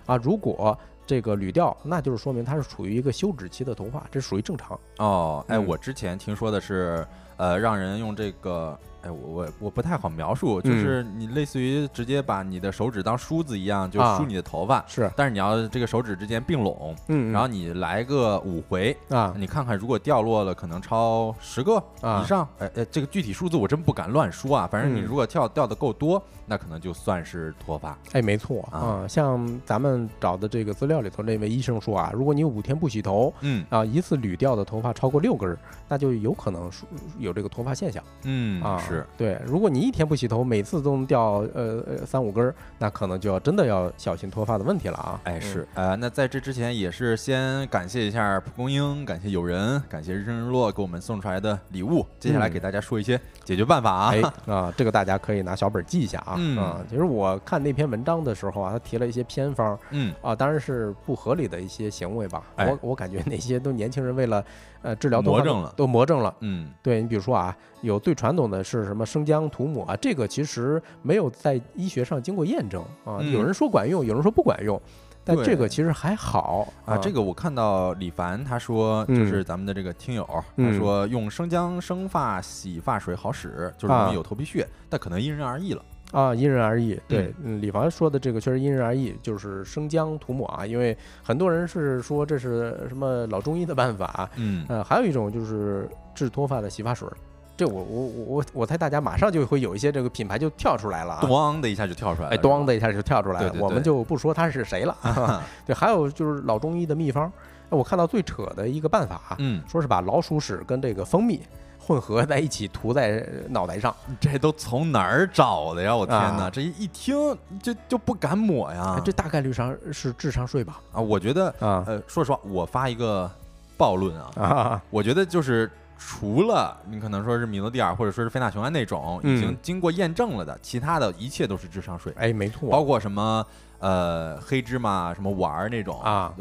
Speaker 2: 啊。如果这个捋掉，那就是说明它是处于一个休止期的头发，这属于正常
Speaker 1: 哦。哎，我之前听说的是，呃，让人用这个。哎，我我我不太好描述，就是你类似于直接把你的手指当梳子一样，就梳你的头发。
Speaker 2: 是，
Speaker 1: 但是你要这个手指之间并拢，
Speaker 2: 嗯，
Speaker 1: 然后你来个五回
Speaker 2: 啊，
Speaker 1: 你看看如果掉落了，可能超十个以上，哎哎，这个具体数字我真不敢乱说啊。反正你如果跳掉的够多，那可能就算是脱发。
Speaker 2: 哎，没错啊，像咱们找的这个资料里头那位医生说啊，如果你五天不洗头，
Speaker 1: 嗯
Speaker 2: 啊，一次捋掉的头发超过六根，那就有可能有这个脱发现象。
Speaker 1: 嗯
Speaker 2: 啊。
Speaker 1: 是
Speaker 2: 对，如果你一天不洗头，每次都能掉呃呃三五根儿，那可能就要真的要小心脱发的问题了啊。
Speaker 1: 哎，是呃，那在这之前也是先感谢一下蒲公英，感谢友人，感谢日升日落给我们送出来的礼物。接下来给大家说一些解决办法啊。
Speaker 2: 哎啊，这个大家可以拿小本记一下啊。啊，其实我看那篇文章的时候啊，他提了一些偏方，
Speaker 1: 嗯
Speaker 2: 啊，当然是不合理的一些行为吧。我我感觉那些都年轻人为了呃治疗
Speaker 1: 魔怔了，
Speaker 2: 都魔怔了。
Speaker 1: 嗯，
Speaker 2: 对你比如说啊，有最传统的是什么生姜涂抹啊，这个其实没有在医学上经过验证啊，有人说管用，有人说不管用。但这个其实还好
Speaker 1: 啊，这个我看到李凡他说，就是咱们的这个听友，他说用生姜生发洗发水好使，就是容易有头皮屑，但可能因人而异了。
Speaker 2: 啊，因人而异。对，李凡说的这个确实因人而异，就是生姜涂抹啊，因为很多人是说这是什么老中医的办法，
Speaker 1: 嗯，
Speaker 2: 呃，还有一种就是治脱发的洗发水。这我我我我猜大家马上就会有一些这个品牌就跳出来了，啊
Speaker 1: 咣的一下就跳出来了，
Speaker 2: 哎，咣的一下就跳出来
Speaker 1: 了，
Speaker 2: 我们就不说他是谁了。对，还有就是老中医的秘方，我看到最扯的一个办法，
Speaker 1: 嗯，
Speaker 2: 说是把老鼠屎跟这个蜂蜜混合在一起涂在脑袋上，
Speaker 1: 这都从哪儿找的呀？我天哪，这一听就就不敢抹呀。
Speaker 2: 这大概率上是智商税吧？
Speaker 1: 啊，我觉得
Speaker 2: 啊，
Speaker 1: 呃，说实话，我发一个暴论啊，我觉得就是。除了你可能说是米诺地尔或者说是非那雄胺那种已经经过验证了的，其他的一切都是智商税。
Speaker 2: 哎，没错，
Speaker 1: 包括什么呃黑芝麻、什么丸儿那种
Speaker 2: 啊，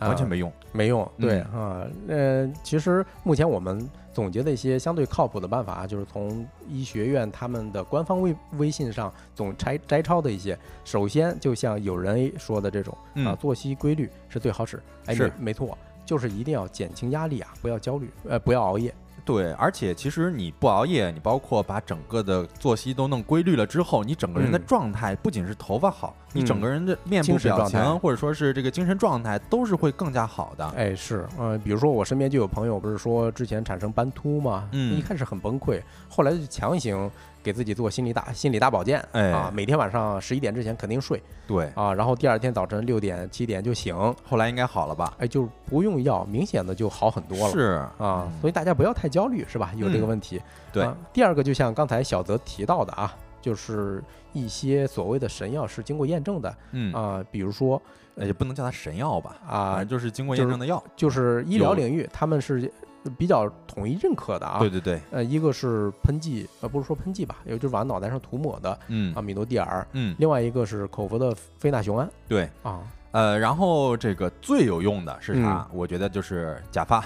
Speaker 1: 完全没用，
Speaker 2: 没用。对啊，呃，其实目前我们总结的一些相对靠谱的办法，就是从医学院他们的官方微微信上总摘摘抄的一些。首先，就像有人说的这种啊，作息规律是最好使。哎，
Speaker 1: 是
Speaker 2: 没错。就是一定要减轻压力啊，不要焦虑，呃，不要熬夜。
Speaker 1: 对，而且其实你不熬夜，你包括把整个的作息都弄规律了之后，你整个人的状态不仅是头发好，你整个人的面部表情或者说是这个精神状态都是会更加好的。
Speaker 2: 哎，是，呃，比如说我身边就有朋友不是说之前产生斑秃嘛，
Speaker 1: 嗯，
Speaker 2: 一开始很崩溃，后来就强行。给自己做心理大心理大保健，
Speaker 1: 哎
Speaker 2: 啊，每天晚上十一点之前肯定睡，
Speaker 1: 对
Speaker 2: 啊，然后第二天早晨六点七点就醒，
Speaker 1: 后来应该好了吧？
Speaker 2: 哎，就不用药，明显的就好很多了，
Speaker 1: 是
Speaker 2: 啊，所以大家不要太焦虑，是吧？有这个问题，
Speaker 1: 对。
Speaker 2: 第二个就像刚才小泽提到的啊，就是一些所谓的神药是经过验证的，
Speaker 1: 嗯
Speaker 2: 啊，比如说
Speaker 1: 也不能叫它神药吧，
Speaker 2: 啊，
Speaker 1: 就是经过验证的药，
Speaker 2: 就是医疗领域他们是。比较统一认可的啊，
Speaker 1: 对对对，
Speaker 2: 呃，一个是喷剂，呃，不是说喷剂吧，也就是往脑袋上涂抹的，
Speaker 1: 嗯。
Speaker 2: 啊，米诺地尔，
Speaker 1: 嗯，
Speaker 2: 另外一个是口服的非那雄胺，
Speaker 1: 对。
Speaker 2: 啊，
Speaker 1: 呃，然后这个最有用的是啥？我觉得就是假发。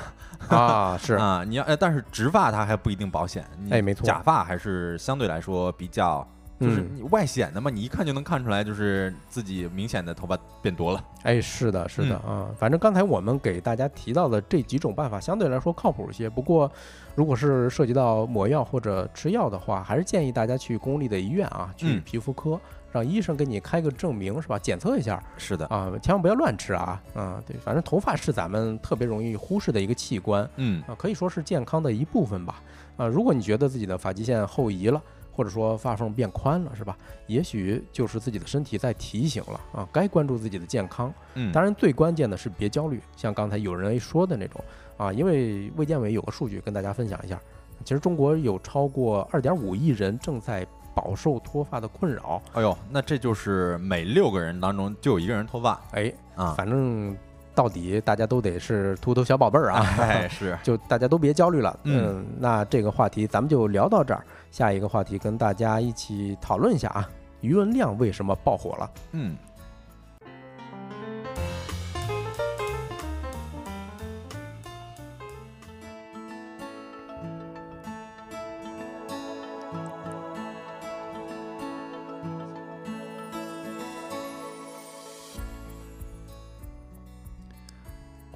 Speaker 2: 啊，是。
Speaker 1: 啊，你要，呃，但是植发它还不一定保险，
Speaker 2: 哎，没错，
Speaker 1: 假发还是相对来说比较。就是你外显的嘛，你一看就能看出来，就是自己明显的头发变多了。
Speaker 2: 哎，是的，是的啊。反正刚才我们给大家提到的这几种办法，相对来说靠谱一些。不过，如果是涉及到抹药或者吃药的话，还是建议大家去公立的医院啊，去皮肤科，让医生给你开个证明，是吧？检测一下。
Speaker 1: 是的
Speaker 2: 啊，千万不要乱吃啊。啊，对，反正头发是咱们特别容易忽视的一个器官。
Speaker 1: 嗯
Speaker 2: 啊，可以说是健康的一部分吧。啊，如果你觉得自己的发际线后移了，或者说发缝变宽了，是吧？也许就是自己的身体在提醒了啊，该关注自己的健康。
Speaker 1: 嗯，
Speaker 2: 当然最关键的是别焦虑，像刚才有人说的那种啊，因为卫健委有个数据跟大家分享一下，其实中国有超过二点五亿人正在饱受脱发的困扰。
Speaker 1: 哎呦，那这就是每六个人当中就有一个人脱发。
Speaker 2: 哎
Speaker 1: 啊，
Speaker 2: 反正。到底大家都得是秃头小宝贝儿啊！
Speaker 1: 哎，是，
Speaker 2: 就大家都别焦虑了。嗯，那这个话题咱们就聊到这儿。下一个话题跟大家一起讨论一下啊，余文亮为什么爆火了？
Speaker 1: 嗯。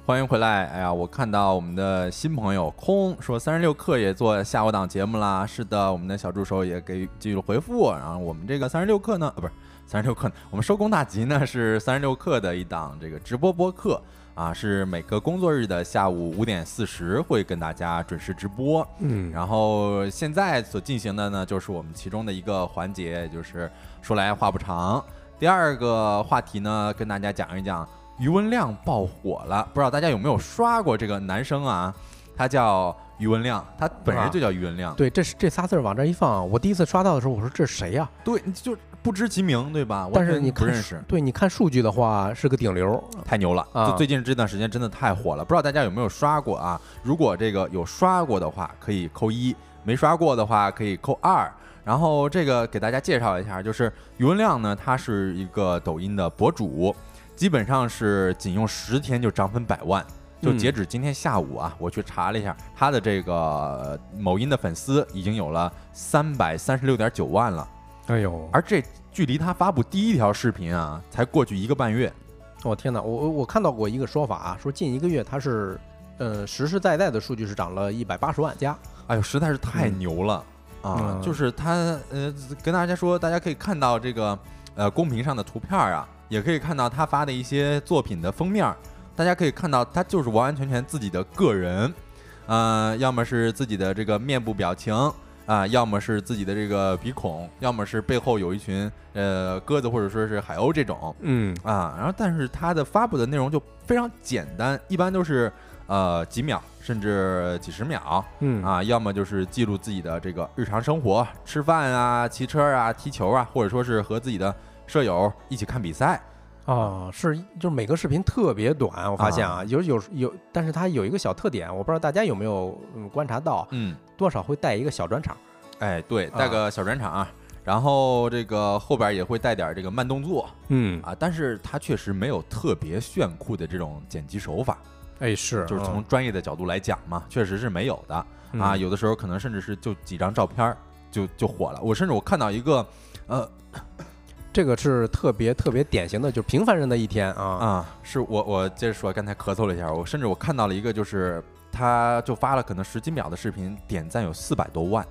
Speaker 1: 欢迎回来！哎呀，我看到我们的新朋友空说三十六课也做下午档节目啦。是的，我们的小助手也给给予了回复。然后我们这个三十六课呢，啊，不是三十六课，我们收工大吉呢是三十六课的一档这个直播播客啊，是每个工作日的下午五点四十会跟大家准时直播。
Speaker 2: 嗯，
Speaker 1: 然后现在所进行的呢，就是我们其中的一个环节，就是说来话不长。第二个话题呢，跟大家讲一讲。余文亮爆火了，不知道大家有没有刷过这个男生啊？他叫于文亮，他本人就叫于文亮。
Speaker 2: 对，这是这仨字儿往这一放，我第一次刷到的时候，我说这是谁呀？
Speaker 1: 对，就不知其名，对吧？
Speaker 2: 但是你
Speaker 1: 不认识，
Speaker 2: 对，你看数据的话是个顶流，
Speaker 1: 太牛了！就最近这段时间真的太火了，不知道大家有没有刷过啊？如果这个有刷过的话，可以扣一；没刷过的话，可以扣二。然后这个给大家介绍一下，就是于文亮呢，他是一个抖音的博主，基本上是仅用十天就涨粉百万。就截止今天下午啊，我去查了一下，他的这个某音的粉丝已经有了三百三十六点九万了。
Speaker 2: 哎呦，
Speaker 1: 而这距离他发布第一条视频啊，才过去一个半月。
Speaker 2: 我天哪，我我我看到过一个说法啊，说近一个月他是，呃，实实在在的数据是涨了一百八十万加。
Speaker 1: 哎呦，实在是太牛了啊！就是他呃，跟大家说，大家可以看到这个呃公屏上的图片啊，也可以看到他发的一些作品的封面。大家可以看到，他就是完完全全自己的个人，呃，要么是自己的这个面部表情啊，要么是自己的这个鼻孔，要么是背后有一群呃鸽子或者说是海鸥这种，
Speaker 2: 嗯。
Speaker 1: 啊，然后但是他的发布的内容就非常简单，一般都是呃几秒甚至几十秒，
Speaker 2: 嗯。
Speaker 1: 啊，要么就是记录自己的这个日常生活，吃饭啊、骑车啊、踢球啊，或者说是和自己的舍友一起看比赛。
Speaker 2: 啊，是，就是每个视频特别短，我发现啊，有有有，但是它有一个小特点，我不知道大家有没有嗯观察到，
Speaker 1: 嗯，
Speaker 2: 多少会带一个小转场，
Speaker 1: 哎，对，带个小转场啊，然后这个后边也会带点这个慢动作，
Speaker 2: 嗯。
Speaker 1: 啊，但是它确实没有特别炫酷的这种剪辑手法，
Speaker 2: 哎，是，
Speaker 1: 就是从专业的角度来讲嘛，确实是没有的啊，有的时候可能甚至是就几张照片就就火了，我甚至我看到一个，呃。
Speaker 2: 这个是特别特别典型的，就是平凡人的一天啊
Speaker 1: 啊！是我我接着说，刚才咳嗽了一下，我甚至我看到了一个，就是他就发了可能十几秒的视频，点赞有四百多万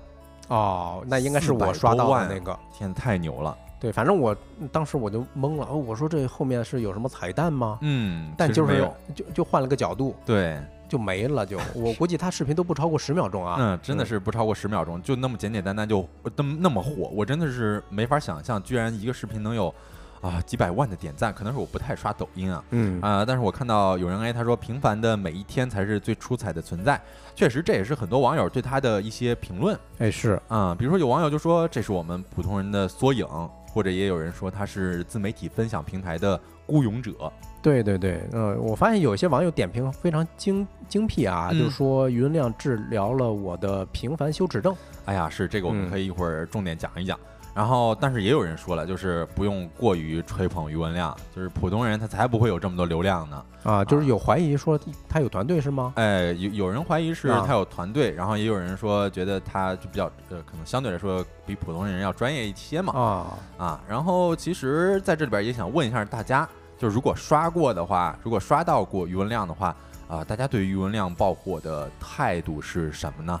Speaker 2: 哦，那应该是我刷到的那个，
Speaker 1: 天，太牛了！
Speaker 2: 对，反正我当时我就懵了，我说这后面是有什么彩蛋吗？
Speaker 1: 嗯，
Speaker 2: 但就是就就换了个角度，
Speaker 1: 对。
Speaker 2: 就没了，就我估计他视频都不超过十秒钟啊。
Speaker 1: 嗯，真的是不超过十秒钟，就那么简简单单就那么那么火，我真的是没法想象，居然一个视频能有啊几百万的点赞。可能是我不太刷抖音啊，
Speaker 2: 嗯
Speaker 1: 啊，但是我看到有人哎他说平凡的每一天才是最出彩的存在，确实这也是很多网友对他的一些评论。
Speaker 2: 哎是
Speaker 1: 啊，比如说有网友就说这是我们普通人的缩影，或者也有人说他是自媒体分享平台的孤勇者。
Speaker 2: 对对对，呃，我发现有些网友点评非常精精辟啊，就是说于文亮治疗了我的平凡羞耻症。
Speaker 1: 哎呀，是这个，我们可以一会儿重点讲一讲。然后，但是也有人说了，就是不用过于吹捧于文亮，就是普通人他才不会有这么多流量呢。
Speaker 2: 啊，就是有怀疑说他有团队是吗？
Speaker 1: 哎，有有人怀疑是他有团队，然后也有人说觉得他就比较呃，可能相对来说比普通人要专业一些嘛。
Speaker 2: 啊
Speaker 1: 啊，然后其实在这里边也想问一下大家。就如果刷过的话，如果刷到过余文亮的话，啊，大家对于余文亮爆火的态度是什么呢？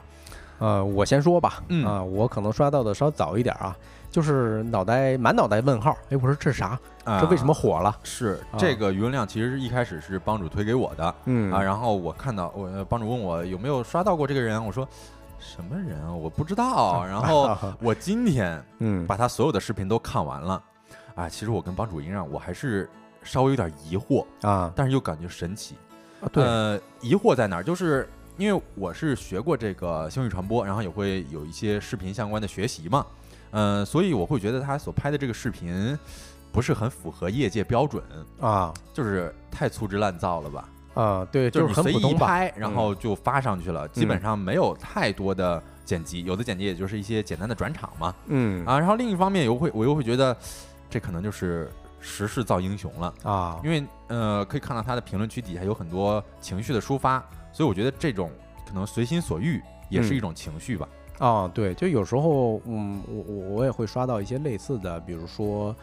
Speaker 2: 呃，我先说吧，啊，我可能刷到的稍早一点啊，就是脑袋满脑袋问号，哎，我说这是啥？这为什么火了？
Speaker 1: 是这个余文亮，其实一开始是帮主推给我的，
Speaker 2: 嗯
Speaker 1: 啊，然后我看到我帮主问我有没有刷到过这个人，我说什么人啊？我不知道。然后我今天
Speaker 2: 嗯
Speaker 1: 把他所有的视频都看完了，啊，其实我跟帮主一样，我还是。稍微有点疑惑
Speaker 2: 啊，
Speaker 1: 但是又感觉神奇
Speaker 2: 啊。对，
Speaker 1: 呃，疑惑在哪儿？就是因为我是学过这个声誉传播，然后也会有一些视频相关的学习嘛，嗯，所以我会觉得他所拍的这个视频不是很符合业界标准
Speaker 2: 啊，
Speaker 1: 就是太粗制滥造了吧？
Speaker 2: 啊，对，
Speaker 1: 就
Speaker 2: 是很
Speaker 1: 随意拍，
Speaker 2: 然
Speaker 1: 后就发上去了，基本上没有太多的剪辑，有的剪辑也就是一些简单的转场嘛，
Speaker 2: 嗯
Speaker 1: 啊，然后另一方面又会我又会觉得这可能就是。时势造英雄了
Speaker 2: 啊！
Speaker 1: 因为呃，可以看到他的评论区底下有很多情绪的抒发，所以我觉得这种可能随心所欲也是一种情绪吧。
Speaker 2: 啊，对，就有时候嗯，我我我也会刷到一些类似的，比如说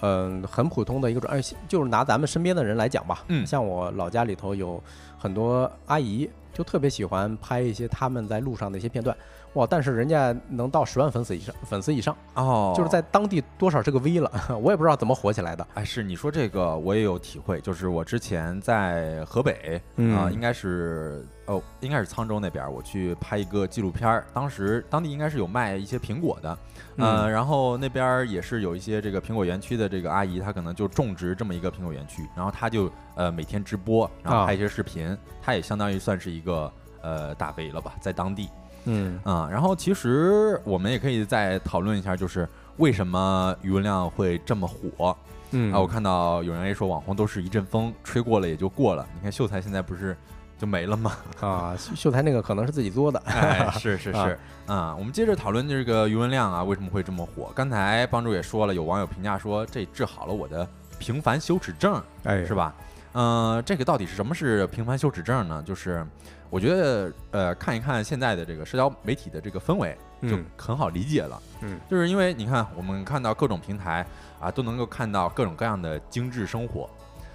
Speaker 2: 嗯，很普通的一个转，就是拿咱们身边的人来讲吧，
Speaker 1: 嗯，
Speaker 2: 像我老家里头有很多阿姨，就特别喜欢拍一些他们在路上的一些片段。哇！但是人家能到十万粉丝以上，粉丝以上
Speaker 1: 哦，
Speaker 2: 就是在当地多少是个 V 了，我也不知道怎么火起来的。
Speaker 1: 哎，是你说这个我也有体会，就是我之前在河北啊，应该是哦，应该是沧州那边，我去拍一个纪录片儿，当时当地应该是有卖一些苹果的，嗯，然后那边也是有一些这个苹果园区的这个阿姨，她可能就种植这么一个苹果园区，然后她就呃每天直播，然后拍一些视频，她也相当于算是一个。呃大 V 了吧，在当地。
Speaker 2: 嗯
Speaker 1: 啊，然后其实我们也可以再讨论一下，就是为什么余文亮会这么火？
Speaker 2: 嗯
Speaker 1: 啊，我看到有人 A 说网红都是一阵风，吹过了也就过了。你看秀才现在不是就没了吗？
Speaker 2: 啊，秀秀才那个可能是自己作的。
Speaker 1: 哎，是是是啊。我们接着讨论这个余文亮啊，为什么会这么火？刚才帮主也说了，有网友评价说这治好了我的平凡羞耻症，
Speaker 2: 哎，
Speaker 1: 是吧？嗯，这个到底是什么是平凡羞耻症呢？就是我觉得呃，看一看现在的这个社交媒体的这个氛围，就
Speaker 2: 嗯。
Speaker 1: 很好理解了。
Speaker 2: 嗯，
Speaker 1: 就是因为你看，我们看到各种平台啊，都能够看到各种各样的精致生活，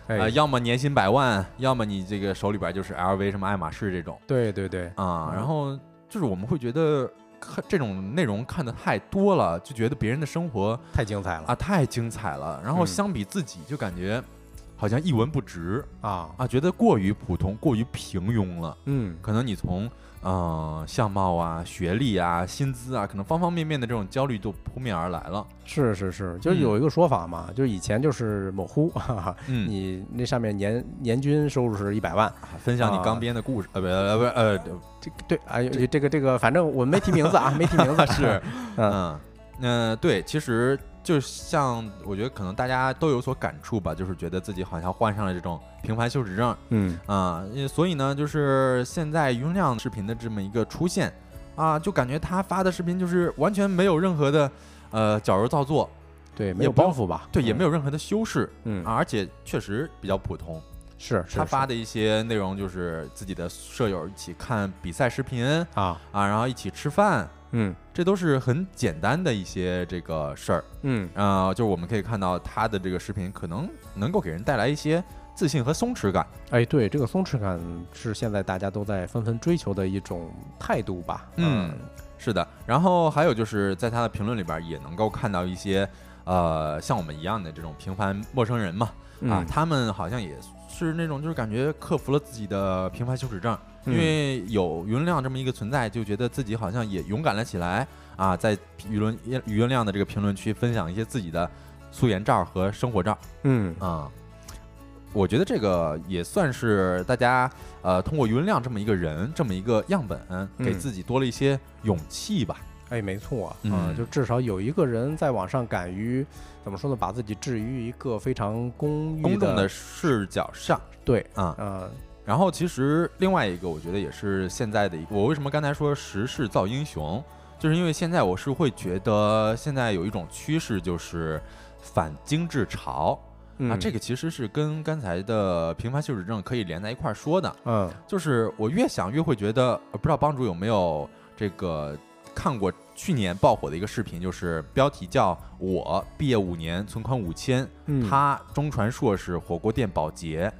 Speaker 1: 呃，
Speaker 2: 哎，
Speaker 1: 要么年薪百万，要么你这个手里边就是 LV 什么爱马仕这种。
Speaker 2: 对对对，
Speaker 1: 啊。
Speaker 2: 嗯。
Speaker 1: 然后就是我们会觉得看这种内容看的太多了，就觉得别人的生活
Speaker 2: 太精彩了。
Speaker 1: 啊太精彩了，然后
Speaker 2: 嗯。
Speaker 1: 相比自己就感觉好像一文不值
Speaker 2: 啊！
Speaker 1: 啊，觉得过于普通，过于平庸了。
Speaker 2: 嗯，
Speaker 1: 可能你从呃相貌啊、学历啊、薪资啊，可能方方面面的这种焦虑都扑面而来了。
Speaker 2: 是是是，就是
Speaker 1: 嗯
Speaker 2: 有一个说法嘛，就是以前就是某乎，哈哈，
Speaker 1: 嗯，
Speaker 2: 你那上面年年均收入是一百万，
Speaker 1: 啊分享你
Speaker 2: 啊
Speaker 1: 刚编的故事，呃，不呃不呃，
Speaker 2: 这对，哎，这个这个，反正我没提名字啊，没提名字，
Speaker 1: 是，
Speaker 2: 嗯。
Speaker 1: 嗯，呃，对，其实就像我觉得可能大家都有所感触吧，就是觉得自己好像患上了这种平凡羞耻症。
Speaker 2: 嗯。
Speaker 1: 啊，所以呢，就是现在余文亮视频的这么一个出现啊，就感觉他发的视频就是完全没有任何的呃矫揉造作，
Speaker 2: 对，没有包袱吧？
Speaker 1: 对，也没
Speaker 2: 有，
Speaker 1: 任何的修饰
Speaker 2: 嗯，
Speaker 1: 啊，而且确实比较普通。
Speaker 2: 是是
Speaker 1: 他发的一些内容就是自己的舍友一起看比赛视频
Speaker 2: 啊，
Speaker 1: 啊，然后一起吃饭，
Speaker 2: 嗯
Speaker 1: 这都是很简单的一些这个事儿。
Speaker 2: 嗯，
Speaker 1: 啊，就是我们可以看到他的这个视频可能能够给人带来一些自信和松弛感。
Speaker 2: 哎，对，这个松弛感是现在大家都在纷纷追求的一种态度吧？
Speaker 1: 嗯，是的。然后还有就是在他的评论里边也能够看到一些呃像我们一样的这种平凡陌生人嘛，啊
Speaker 2: 嗯，
Speaker 1: 他们好像也是那种就是感觉克服了自己的平凡羞耻症，因
Speaker 2: 嗯
Speaker 1: 为有余文亮这么一个存在，就觉得自己好像也勇敢了起来啊，在余文余文亮的这个评论区分享一些自己的素颜照和生活照
Speaker 2: 嗯
Speaker 1: 啊。我觉得这个也算是大家呃通过余文亮这么一个人这么一个样本，给
Speaker 2: 嗯
Speaker 1: 自己多了一些勇气吧。
Speaker 2: 哎，没错啊，
Speaker 1: 嗯
Speaker 2: 就至少有一个人在网上敢于怎么说呢，把自己置于一个非常公
Speaker 1: 公
Speaker 2: 益
Speaker 1: 众的视角上
Speaker 2: 对，
Speaker 1: 啊，
Speaker 2: 呃，
Speaker 1: 然后其实另外一个，我觉得也是现在的一个，我为什么刚才说时势造英雄，就是因为现在我是会觉得现在有一种趋势，就是反精致潮、啊，
Speaker 2: 嗯
Speaker 1: 这个其实是跟刚才的平凡羞耻症可以连在一块儿说的。
Speaker 2: 嗯。
Speaker 1: 就是我越想越会觉得，呃不知道帮主有没有这个看过去年爆火的一个视频，就是标题叫“我毕业五年，存款五千”，
Speaker 2: 嗯，
Speaker 1: 他中传硕士，火锅店保洁，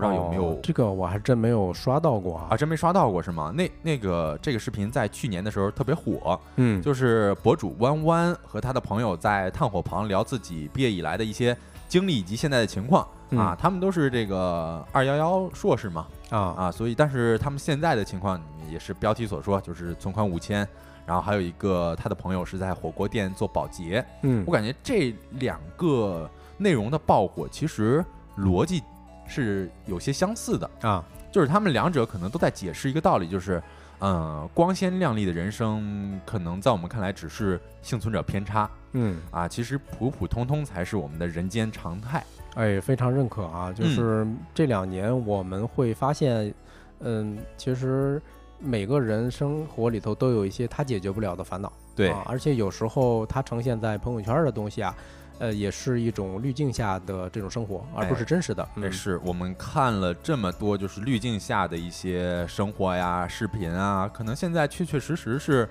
Speaker 1: 不知道有没有
Speaker 2: 哦这个我还真没有刷到过
Speaker 1: 啊，真没刷到过是吗？那那个这个视频在去年的时候特别火，
Speaker 2: 嗯，
Speaker 1: 就是博主弯弯和他的朋友在炭火旁聊自己毕业以来的一些经历以及现在的情况啊
Speaker 2: 嗯。
Speaker 1: 他们都是这个二幺幺硕士嘛
Speaker 2: 啊
Speaker 1: 啊，所以但是他们现在的情况也是标题所说，就是存款五千，然后还有一个他的朋友是在火锅店做保洁。
Speaker 2: 嗯
Speaker 1: 我感觉这两个内容的爆火其实逻辑是有些相似的。
Speaker 2: 啊
Speaker 1: 就是他们两者可能都在解释一个道理，就是，嗯，光鲜亮丽的人生可能在我们看来只是幸存者偏差
Speaker 2: 嗯，
Speaker 1: 啊，其实普普通通才是我们的人间常态。
Speaker 2: 哎，非常认可啊！就是这两年我们会发现，嗯，其实每个人生活里头都有一些他解决不了的烦恼，
Speaker 1: 对，
Speaker 2: 啊，而且有时候他呈现在朋友圈的东西啊，呃，也是一种滤镜下的这种生活，而不是
Speaker 1: 哎
Speaker 2: 真实的。嗯
Speaker 1: 也是我们看了这么多就是滤镜下的一些生活呀、视频啊，可能现在确确实实是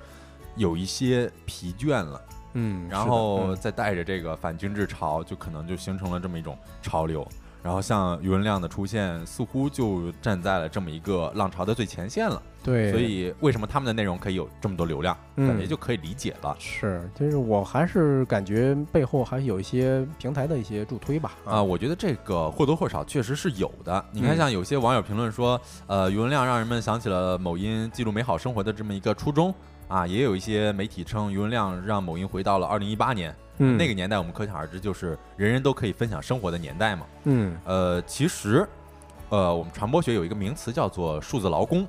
Speaker 1: 有一些疲倦了。
Speaker 2: 嗯，
Speaker 1: 然后再带着这个反军制潮，就可能就形成了这么一种潮流。然后像余文亮的出现，似乎就站在了这么一个浪潮的最前线了。
Speaker 2: 对，
Speaker 1: 所以为什么他们的内容可以有这么多流量，感觉
Speaker 2: 嗯
Speaker 1: 就可以理解了。
Speaker 2: 是，就是我还是感觉背后还有一些平台的一些助推吧。
Speaker 1: 啊、我觉得这个或多或少确实是有的。你看，
Speaker 2: 嗯
Speaker 1: 像有些网友评论说，呃，余文亮让人们想起了某音记录美好生活的这么一个初衷啊，也有一些媒体称余文亮让某音回到了二零一八年、
Speaker 2: 嗯，
Speaker 1: 那个年代，我们可想而知，就是人人都可以分享生活的年代嘛。
Speaker 2: 嗯
Speaker 1: 呃，其实，呃，我们传播学有一个名词叫做数字劳工，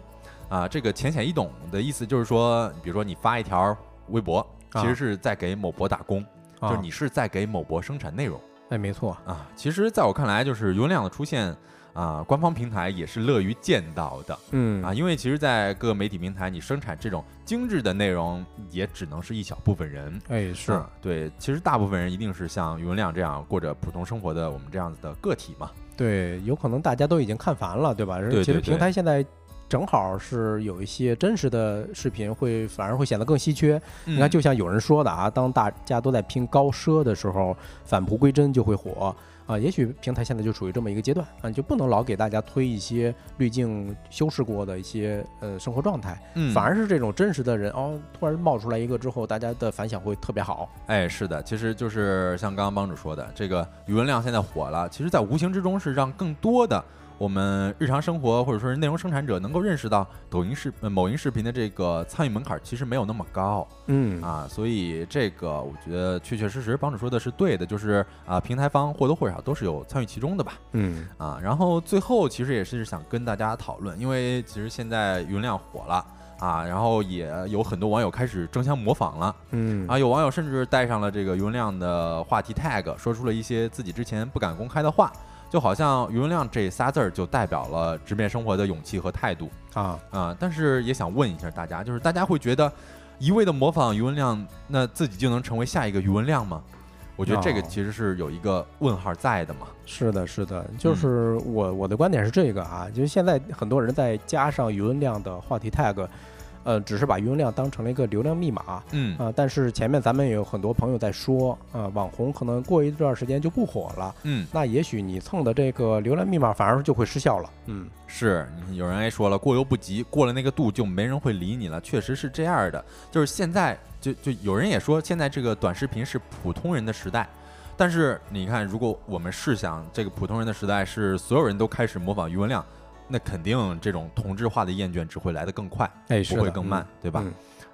Speaker 1: 啊，这个浅显易懂的意思就是说，比如说你发一条微博，其实是在给某博打工，就是你是在给某博生产内容。
Speaker 2: 哎，没错
Speaker 1: 啊。其实，在我看来，就是流量的出现啊，官方平台也是乐于见到的。
Speaker 2: 嗯
Speaker 1: 啊，因为其实，在各个媒体平台，你生产这种精致的内容，也只能是一小部分人。
Speaker 2: 哎，是
Speaker 1: 对。其实，大部分人一定是像余文亮这样过着普通生活的我们这样子的个体嘛。
Speaker 2: 对，有可能大家都已经看烦了，对吧？
Speaker 1: 对，
Speaker 2: 其实平台现在。正好是有一些真实的视频，会反而会显得更稀缺。你看，就像有人说的啊，当大家都在拼高奢的时候，返璞归真就会火啊。也许平台现在就处于这么一个阶段啊，就不能老给大家推一些滤镜修饰过的一些呃生活状态，反而是这种真实的人哦，突然冒出来一个之后，大家的反响会特别好。
Speaker 1: 哎，是的，其实就是像刚刚帮主说的，这个余文亮现在火了，其实在无形之中是让更多的。我们日常生活或者说是内容生产者能够认识到抖音视某音视频的这个参与门槛其实没有那么高，
Speaker 2: 嗯。
Speaker 1: 啊，所以这个我觉得确确实实帮主说的是对的，就是啊平台方或多或少都是有参与其中的吧，
Speaker 2: 嗯。
Speaker 1: 啊，然后最后其实也是想跟大家讨论，因为其实现在云量火了啊，然后也有很多网友开始争相模仿了，
Speaker 2: 嗯。
Speaker 1: 啊，有网友甚至带上了这个云亮的话题 tag，说出了一些自己之前不敢公开的话。就好像余文亮这仨字儿就代表了直面生活的勇气和态度
Speaker 2: 啊
Speaker 1: 啊！但是也想问一下大家，就是大家会觉得一味的模仿余文亮，那自己就能成为下一个余文亮吗？我觉得这个其实是有一个问号在的嘛。
Speaker 2: 是的，是的，就是我我的观点是这个啊，就是现在很多人在加上余文亮的话题 tag。呃，只是把余文亮当成了一个流量密码，
Speaker 1: 嗯
Speaker 2: 啊，但是前面咱们也有很多朋友在说，啊，网红可能过一段时间就不火了，
Speaker 1: 嗯，
Speaker 2: 那也许你蹭的这个流量密码反而就会失效了，
Speaker 1: 嗯，是有人还说了，过犹不及，过了那个度就没人会理你了，确实是这样的，就是现在就就有人也说，现在这个短视频是普通人的时代，但是你看，如果我们试想这个普通人的时代是所有人都开始模仿余文亮。那肯定，这种同质化的厌倦只会来得更快，
Speaker 2: 哎，
Speaker 1: 不会更慢，对吧？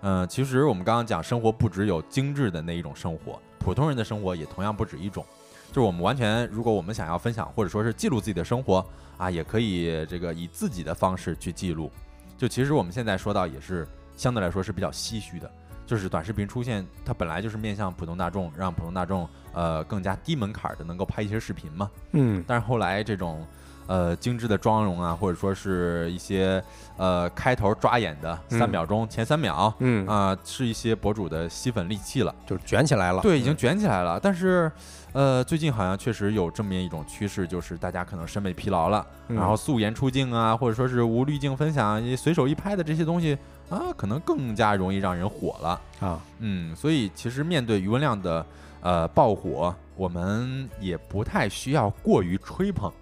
Speaker 1: 嗯，其实我们刚刚讲，生活不只有精致的那一种生活，普通人的生活也同样不止一种。就是我们完全，如果我们想要分享或者说是记录自己的生活啊，也可以这个以自己的方式去记录。就其实我们现在说到，也是相对来说是比较唏嘘的，就是短视频出现，它本来就是面向普通大众，让普通大众呃更加低门槛的能够拍一些视频嘛。
Speaker 2: 嗯，
Speaker 1: 但是后来这种。呃，精致的妆容啊，或者说是一些呃开头抓眼的三秒钟前三秒，
Speaker 2: 嗯
Speaker 1: 啊，是一些博主的吸粉利器了，
Speaker 2: 就是卷起来了。
Speaker 1: 对，已经卷起来了。但是，呃，最近好像确实有这么一种趋势，就是大家可能审美疲劳了，然后素颜出镜啊，或者说是无滤镜分享、随手一拍的这些东西啊，可能更加容易让人火了
Speaker 2: 啊。
Speaker 1: 嗯，所以其实面对余文亮的呃爆火，我们也不太需要过于吹捧。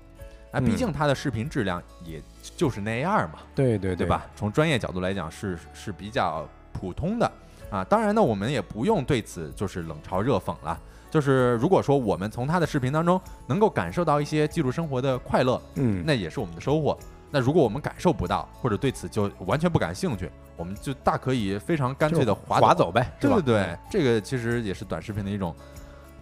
Speaker 1: 那毕竟他的视频质量也就是那样嘛，
Speaker 2: 对对
Speaker 1: 对吧？从专业角度来讲是是比较普通的啊。当然呢，我们也不用对此就是冷嘲热讽了。就是如果说我们从他的视频当中能够感受到一些记录生活的快乐，
Speaker 2: 嗯，
Speaker 1: 那也是我们的收获。那如果我们感受不到，或者对此就完全不感兴趣，我们就大可以非常干脆的划
Speaker 2: 划走呗，
Speaker 1: 对对对，这个其实也是短视频的一种。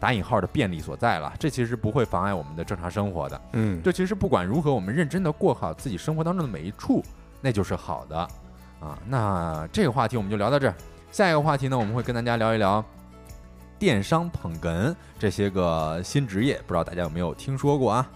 Speaker 1: 打引号的便利所在了，这其实不会妨碍我们的正常生活的。
Speaker 2: 嗯，
Speaker 1: 这其实不管如何，我们认真的过好自己生活当中的每一处，那就是好的啊。那这个话题我们就聊到这儿，下一个话题呢，我们会跟大家聊一聊电商捧哏这些个新职业，不知道大家有没有听说过啊？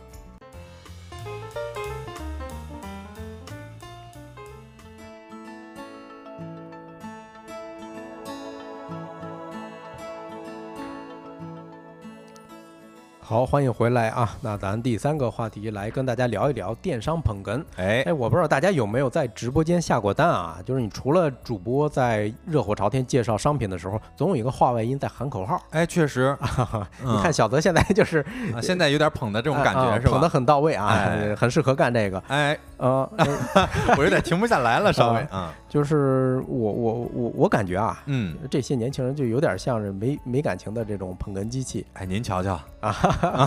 Speaker 2: 好，欢迎回来啊！那咱第三个话题来跟大家聊一聊电商捧哏。
Speaker 1: 哎
Speaker 2: 哎，我不知道大家有没有在直播间下过单啊？就是你除了主播在热火朝天介绍商品的时候，总有一个话外音在喊口号。
Speaker 1: 哎，确实，
Speaker 2: 你看小泽现在 就是
Speaker 1: 现在有点捧的这种感觉，是吧？
Speaker 2: 捧的很到位啊，很适合干这个。
Speaker 1: 哎，
Speaker 2: 呃，
Speaker 1: 我有点停不下来了，稍微啊。
Speaker 2: 就是我我我我感觉啊，
Speaker 1: 嗯，
Speaker 2: 这些年轻人就有点像是没没感情的这种捧哏机器。
Speaker 1: 哎，您瞧瞧
Speaker 2: 啊，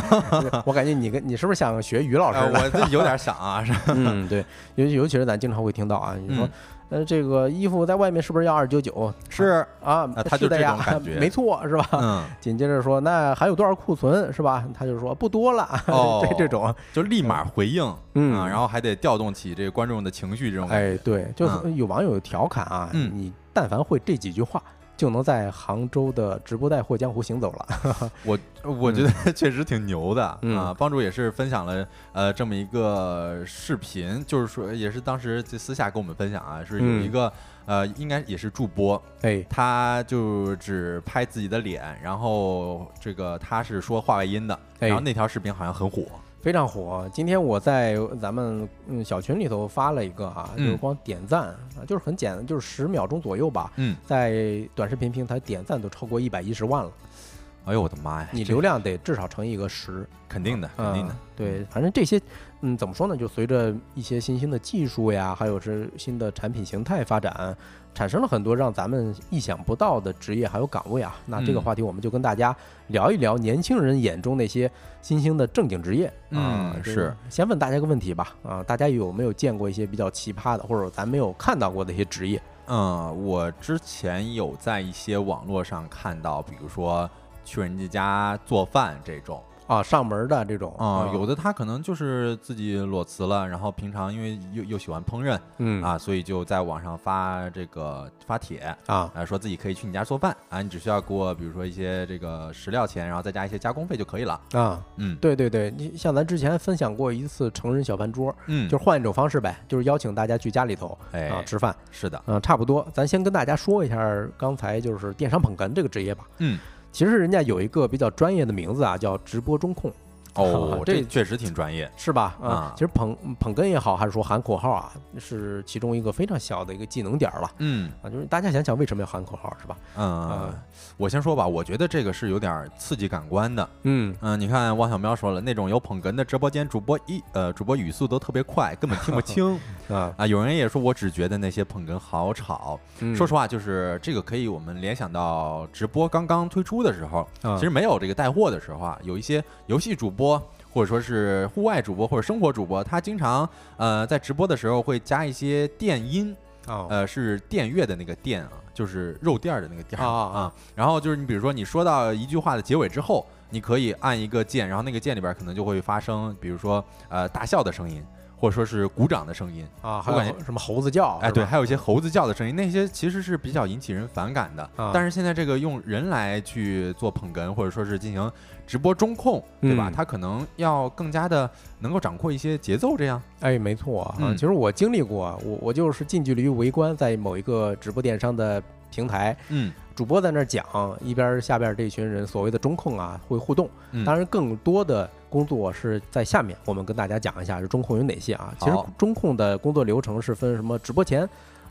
Speaker 2: 我感觉你跟你是不是想学于老师？
Speaker 1: 我这有点想啊，是。
Speaker 2: 嗯，对，尤尤其是咱经常会听到啊，你说，呃，这个衣服在外面是不是要二九九？
Speaker 1: 是
Speaker 2: 啊，
Speaker 1: 他就这
Speaker 2: 种
Speaker 1: 感觉，
Speaker 2: 没错，是吧？
Speaker 1: 嗯。
Speaker 2: 紧接着说，那还有多少库存，是吧？他就说不多了。
Speaker 1: 哦，
Speaker 2: 这这种
Speaker 1: 就立马回应，
Speaker 2: 嗯，
Speaker 1: 然后还得调动起这个观众的情绪，这种。
Speaker 2: 哎，对，就是有网友调侃啊，你但凡会这几句话。就能在杭州的直播带货江湖行走了。
Speaker 1: 我我觉得 确实挺牛的啊！帮主也是分享了呃这么一个视频，就是说也是当时就私下跟我们分享啊，是有一个呃应该也是助播，
Speaker 2: 哎，
Speaker 1: 他就只拍自己的脸，然后这个他是说话外音的，然后那条视频好像很火。
Speaker 2: 非常火！今天我在咱们嗯小群里头发了一个啊，就是光点赞啊，就是很简单，就是十秒钟左右吧。
Speaker 1: 嗯，
Speaker 2: 在短视频平台点赞都超过一百一十万了。
Speaker 1: 哎呦我的妈呀！
Speaker 2: 你流量得至少乘以个十，
Speaker 1: 肯定的，肯定的。
Speaker 2: 对，反正这些嗯怎么说呢？就随着一些新兴的技术呀，还有是新的产品形态发展。产生了很多让咱们意想不到的职业还有岗位啊，那这个话题我们就跟大家聊一聊年轻人眼中那些新兴的正经职业
Speaker 1: 啊。是，
Speaker 2: 先问大家个问题吧啊，大家有没有见过一些比较奇葩的，或者咱没有看到过的一些职业？
Speaker 1: 嗯，我之前有在一些网络上看到，比如说去人家家做饭这种。
Speaker 2: 啊，上门的这种
Speaker 1: 啊，有的他可能就是自己裸辞了，然后平常因为又又喜欢烹饪，
Speaker 2: 嗯。
Speaker 1: 啊，所以就在网上发这个发帖
Speaker 2: 啊，
Speaker 1: 说自己可以去你家做饭啊，你只需要给我比如说一些这个食料钱，然后再加一些加工费就可以了。
Speaker 2: 啊，
Speaker 1: 嗯，
Speaker 2: 对对对，你像咱之前分享过一次成人小饭桌，
Speaker 1: 嗯，
Speaker 2: 就是换一种方式呗，就是邀请大家去家里头啊吃饭，
Speaker 1: 是的，
Speaker 2: 嗯，差不多，咱先跟大家说一下刚才就是电商捧哏这个职业吧，
Speaker 1: 嗯，
Speaker 2: 其实人家有一个比较专业的名字啊，叫直播中控。
Speaker 1: 哦，这确实挺专业，
Speaker 2: 是吧？啊，其实捧捧哏也好，还是说喊口号啊，是其中一个非常小的一个技能点了。
Speaker 1: 嗯，
Speaker 2: 啊，就是大家想想为什么要喊口号，是吧？
Speaker 1: 嗯，我先说吧，我觉得这个是有点刺激感官的。
Speaker 2: 嗯
Speaker 1: 嗯，你看汪小喵说了，那种有捧哏的直播间主播一呃主播语速都特别快，根本听不清
Speaker 2: 啊
Speaker 1: 啊！有人也说，我只觉得那些捧哏好吵。说实话，就是这个可以我们联想到直播刚刚推出的时候，其实没有这个带货的时候啊，有一些游戏主播。或者说是户外主播或者生活主播，他经常呃在直播的时候会加一些电音，呃是电乐的那个电啊，就是肉垫的那个垫啊。然后就是你比如说你说到一句话的结尾之后，你可以按一个键，然后那个键里边可能就会发生，比如说呃大笑的声音。或者说是鼓掌的声音
Speaker 2: 啊，还有什么猴子叫？
Speaker 1: 哎，对，还有一些猴子叫的声音，那些其实是比较引起人反感的。但是现在这个用人来去做捧哏，或者说是进行直播中控，对吧？他可能要更加的能够掌握一些节奏，这样。
Speaker 2: 哎，没错啊。其实我经历过，我我就是近距离围观在某一个直播电商的平台，
Speaker 1: 嗯。
Speaker 2: 主播在那儿讲，一边下边这群人所谓的中控啊会互动，当然更多的工作是在下面。我们跟大家讲一下，这中控有哪些啊？其实中控的工作流程是分什么？直播前。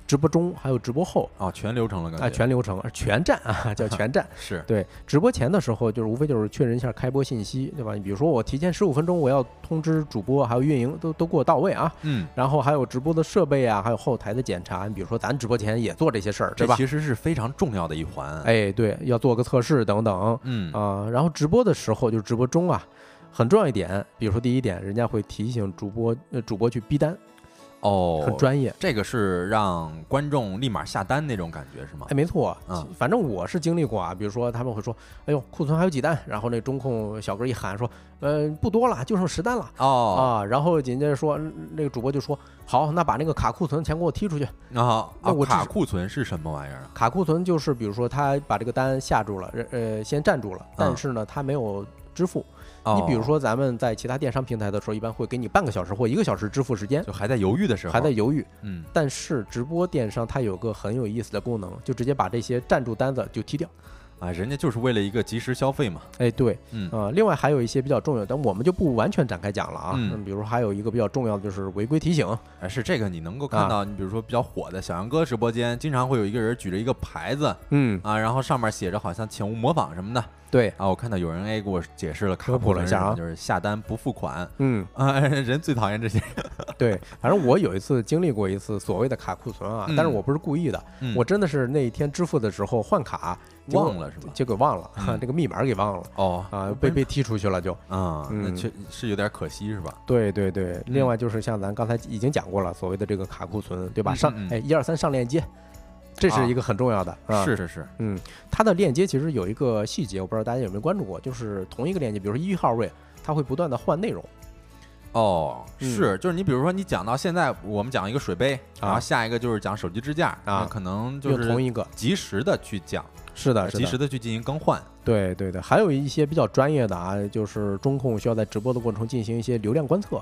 Speaker 2: 直播中还有直播后
Speaker 1: 啊，全流程了，感觉
Speaker 2: 啊，全流程，全站啊，叫 全站。
Speaker 1: 是
Speaker 2: 对直播前的时候，就是无非就是确认一下开播信息，对吧？你比如说我提前十五分钟，我要通知主播还有运营都都给我到位啊。
Speaker 1: 嗯。
Speaker 2: 然后还有直播的设备啊，还有后台的检查。你比如说咱直播前也做这些事儿，对吧？
Speaker 1: 其实是非常重要的一环。
Speaker 2: 哎，对，要做个测试等等。
Speaker 1: 嗯
Speaker 2: 啊，然后直播的时候就是直播中啊，很重要一点，比如说第一点，人家会提醒主播呃主播去逼单。
Speaker 1: 哦，
Speaker 2: 很专业，
Speaker 1: 这个是让观众立马下单那种感觉是吗？
Speaker 2: 哎，没错，嗯，反正我是经历过啊。比如说他们会说，哎呦，库存还有几单，然后那中控小哥一喊说，呃，不多了，就剩十单了。
Speaker 1: 哦
Speaker 2: 啊，然后紧接着说，那个主播就说，好，那把那个卡库存钱给我踢出去。
Speaker 1: 啊，那我卡库存是什么玩意儿啊？
Speaker 2: 卡库存就是比如说他把这个单下住了，呃，先站住了，但是呢，他没有支付。你比如说，咱们在其他电商平台的时候，一般会给你半个小时或一个小时支付时间，
Speaker 1: 就还在犹豫的时候，
Speaker 2: 还在犹豫。
Speaker 1: 嗯，
Speaker 2: 但是直播电商它有个很有意思的功能，就直接把这些赞助单子就踢掉。
Speaker 1: 啊，人家就是为了一个及时消费嘛。
Speaker 2: 哎，对，
Speaker 1: 嗯
Speaker 2: 啊，另外还有一些比较重要，但我们就不完全展开讲了啊。
Speaker 1: 嗯，
Speaker 2: 比如还有一个比较重要的就是违规提醒。
Speaker 1: 哎，是这个你能够看到，你比如说比较火的小杨哥直播间，经常会有一个人举着一个牌子，
Speaker 2: 嗯
Speaker 1: 啊，然后上面写着好像请勿模仿什么的。
Speaker 2: 对
Speaker 1: 啊，我看到有人哎给我解释了卡
Speaker 2: 科普了一下啊
Speaker 1: 就是下单不付款
Speaker 2: 嗯，
Speaker 1: 啊，人最讨厌这些，
Speaker 2: 对，反正我有一次经历过一次所谓的卡库存啊，但是
Speaker 1: 嗯
Speaker 2: 我不是故意的，
Speaker 1: 嗯
Speaker 2: 我真的是那一天支付的时候换卡
Speaker 1: 忘了是吧？
Speaker 2: 结果忘了，
Speaker 1: 嗯
Speaker 2: 这个密码给忘了
Speaker 1: 哦
Speaker 2: 啊，被被踢出去了就。
Speaker 1: 啊，那
Speaker 2: 嗯
Speaker 1: 确是有点可惜是吧？
Speaker 2: 对对对，
Speaker 1: 嗯
Speaker 2: 另外就是像咱刚才已经讲过了，所谓的这个卡库存，对吧？上哎一二三上链接，这是一个很重要的啊。
Speaker 1: 是是是，
Speaker 2: 嗯，它的链接其实有一个细节，我不知道大家有没有关注过，就是同一个链接，比如说一号位，它会不断的换内容。
Speaker 1: 哦，
Speaker 2: 嗯
Speaker 1: 是，就是你比如说你讲到现在，我们讲一个水杯，然后
Speaker 2: 啊
Speaker 1: 下一个就是讲手机支架
Speaker 2: 啊
Speaker 1: 那可能就是
Speaker 2: 同一个，
Speaker 1: 及时的去讲，
Speaker 2: 是的，
Speaker 1: 及，时的去进行更换。
Speaker 2: 对对对，还有一些比较专业的啊，就是中控需要在直播的过程中进行一些流量观测，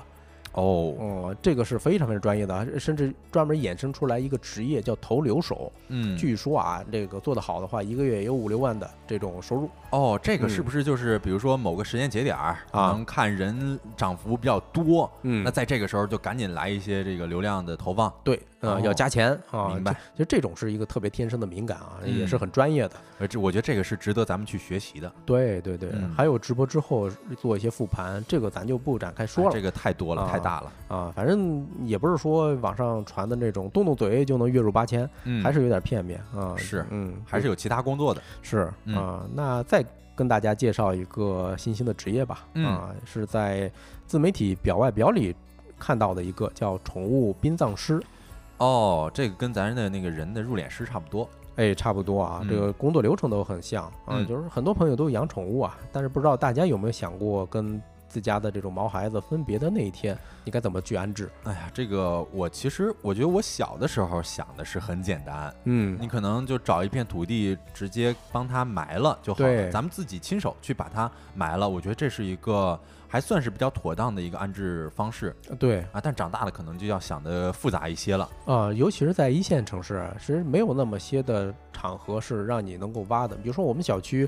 Speaker 1: 哦，
Speaker 2: 哦、这个是非常非常专业的啊，甚至专门衍生出来一个职业叫投流手。
Speaker 1: 嗯，
Speaker 2: 据说啊，这个做得好的话，一个月也有五六万的这种收入。
Speaker 1: 哦，这个是
Speaker 2: 嗯
Speaker 1: 不是就是比如说某个时间节点儿，
Speaker 2: 啊
Speaker 1: 能看人涨幅比较多，
Speaker 2: 嗯
Speaker 1: 那在这个时候就赶紧来一些这个流量的投放。
Speaker 2: 对，呃，
Speaker 1: 哦
Speaker 2: 要加钱啊。
Speaker 1: 明白
Speaker 2: 其实这种是一个特别天生的敏感啊，
Speaker 1: 嗯
Speaker 2: 也是很专业的。
Speaker 1: 呃，这我觉得这个是值得咱们去学习的。
Speaker 2: 对对对，
Speaker 1: 嗯
Speaker 2: 还有直播之后做一些复盘，这个咱就不展开说了
Speaker 1: 哎这个太多了，
Speaker 2: 啊
Speaker 1: 太大了。
Speaker 2: 啊。反正也不是说网上传的那种动动嘴就能月入八千，
Speaker 1: 嗯，
Speaker 2: 还是有点片面啊。
Speaker 1: 是
Speaker 2: 嗯，
Speaker 1: 还是有其他工作的。
Speaker 2: 是
Speaker 1: 嗯
Speaker 2: 啊。那再跟大家介绍一个新兴的职业吧。
Speaker 1: 嗯
Speaker 2: 啊，是在自媒体表外表里看到的一个叫宠物殡葬师。
Speaker 1: 哦，这个跟咱的那个人的入殓师差不多。
Speaker 2: 哎，差不多啊，
Speaker 1: 嗯
Speaker 2: 这个工作流程都很像啊，
Speaker 1: 嗯
Speaker 2: 就是很多朋友都养宠物啊，但是不知道大家有没有想过跟自家的这种毛孩子分别的那一天，你该怎么去安置？
Speaker 1: 哎呀，这个我其实我觉得我小的时候想的是很简单，
Speaker 2: 嗯
Speaker 1: 你可能就找一片土地，直接帮他埋了就好了。
Speaker 2: 对
Speaker 1: 咱们自己亲手去把它埋了，我觉得这是一个还算是比较妥当的一个安置方式
Speaker 2: 对
Speaker 1: 啊。但长大了可能就要想的复杂一些了。
Speaker 2: 啊、尤其是在一线城市啊，其实没有那么些的场合是让你能够挖的。比如说我们小区，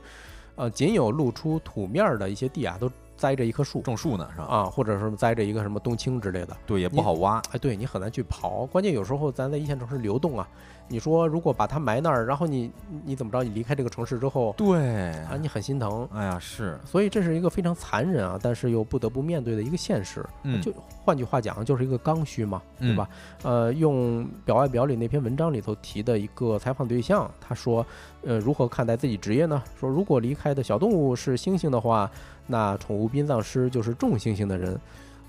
Speaker 2: 呃，仅有露出土面儿的一些地啊，都栽着一棵树
Speaker 1: 种树呢是吧？
Speaker 2: 啊，或者是栽着一个什么冬青之类的。
Speaker 1: 对，也不好挖。
Speaker 2: 哎，对你很难去刨，关键有时候咱在一线城市流动啊，你说如果把它埋那儿，然后你你怎么着？你离开这个城市之后
Speaker 1: 对，
Speaker 2: 啊，你很心疼。
Speaker 1: 哎呀是，
Speaker 2: 所以这是一个非常残忍啊，但是又不得不面对的一个现实。
Speaker 1: 嗯
Speaker 2: 就换句话讲，就是一个刚需嘛，对
Speaker 1: 嗯
Speaker 2: 吧？呃，用表外表里那篇文章里头提的一个采访对象，他说，呃，如何看待自己职业呢？说如果离开的小动物是猩猩的话，那宠物殡葬师就是重星星的人。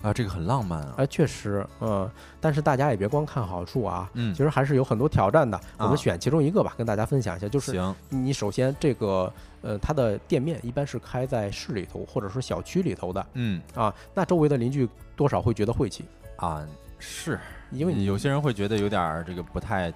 Speaker 1: 啊，这个很浪漫啊。
Speaker 2: 哎，确实，嗯，但是大家也别光看好处啊。
Speaker 1: 嗯
Speaker 2: 其实还是有很多挑战的，我
Speaker 1: 啊
Speaker 2: 们选其中一个吧，跟大家分享一下。就是
Speaker 1: 行，
Speaker 2: 你首先这个，呃，它的店面一般是开在市里头或者说小区里头的
Speaker 1: 嗯
Speaker 2: 啊，那周围的邻居多少会觉得晦气，
Speaker 1: 啊是，
Speaker 2: 因为你
Speaker 1: 有些人会觉得有点儿这个不太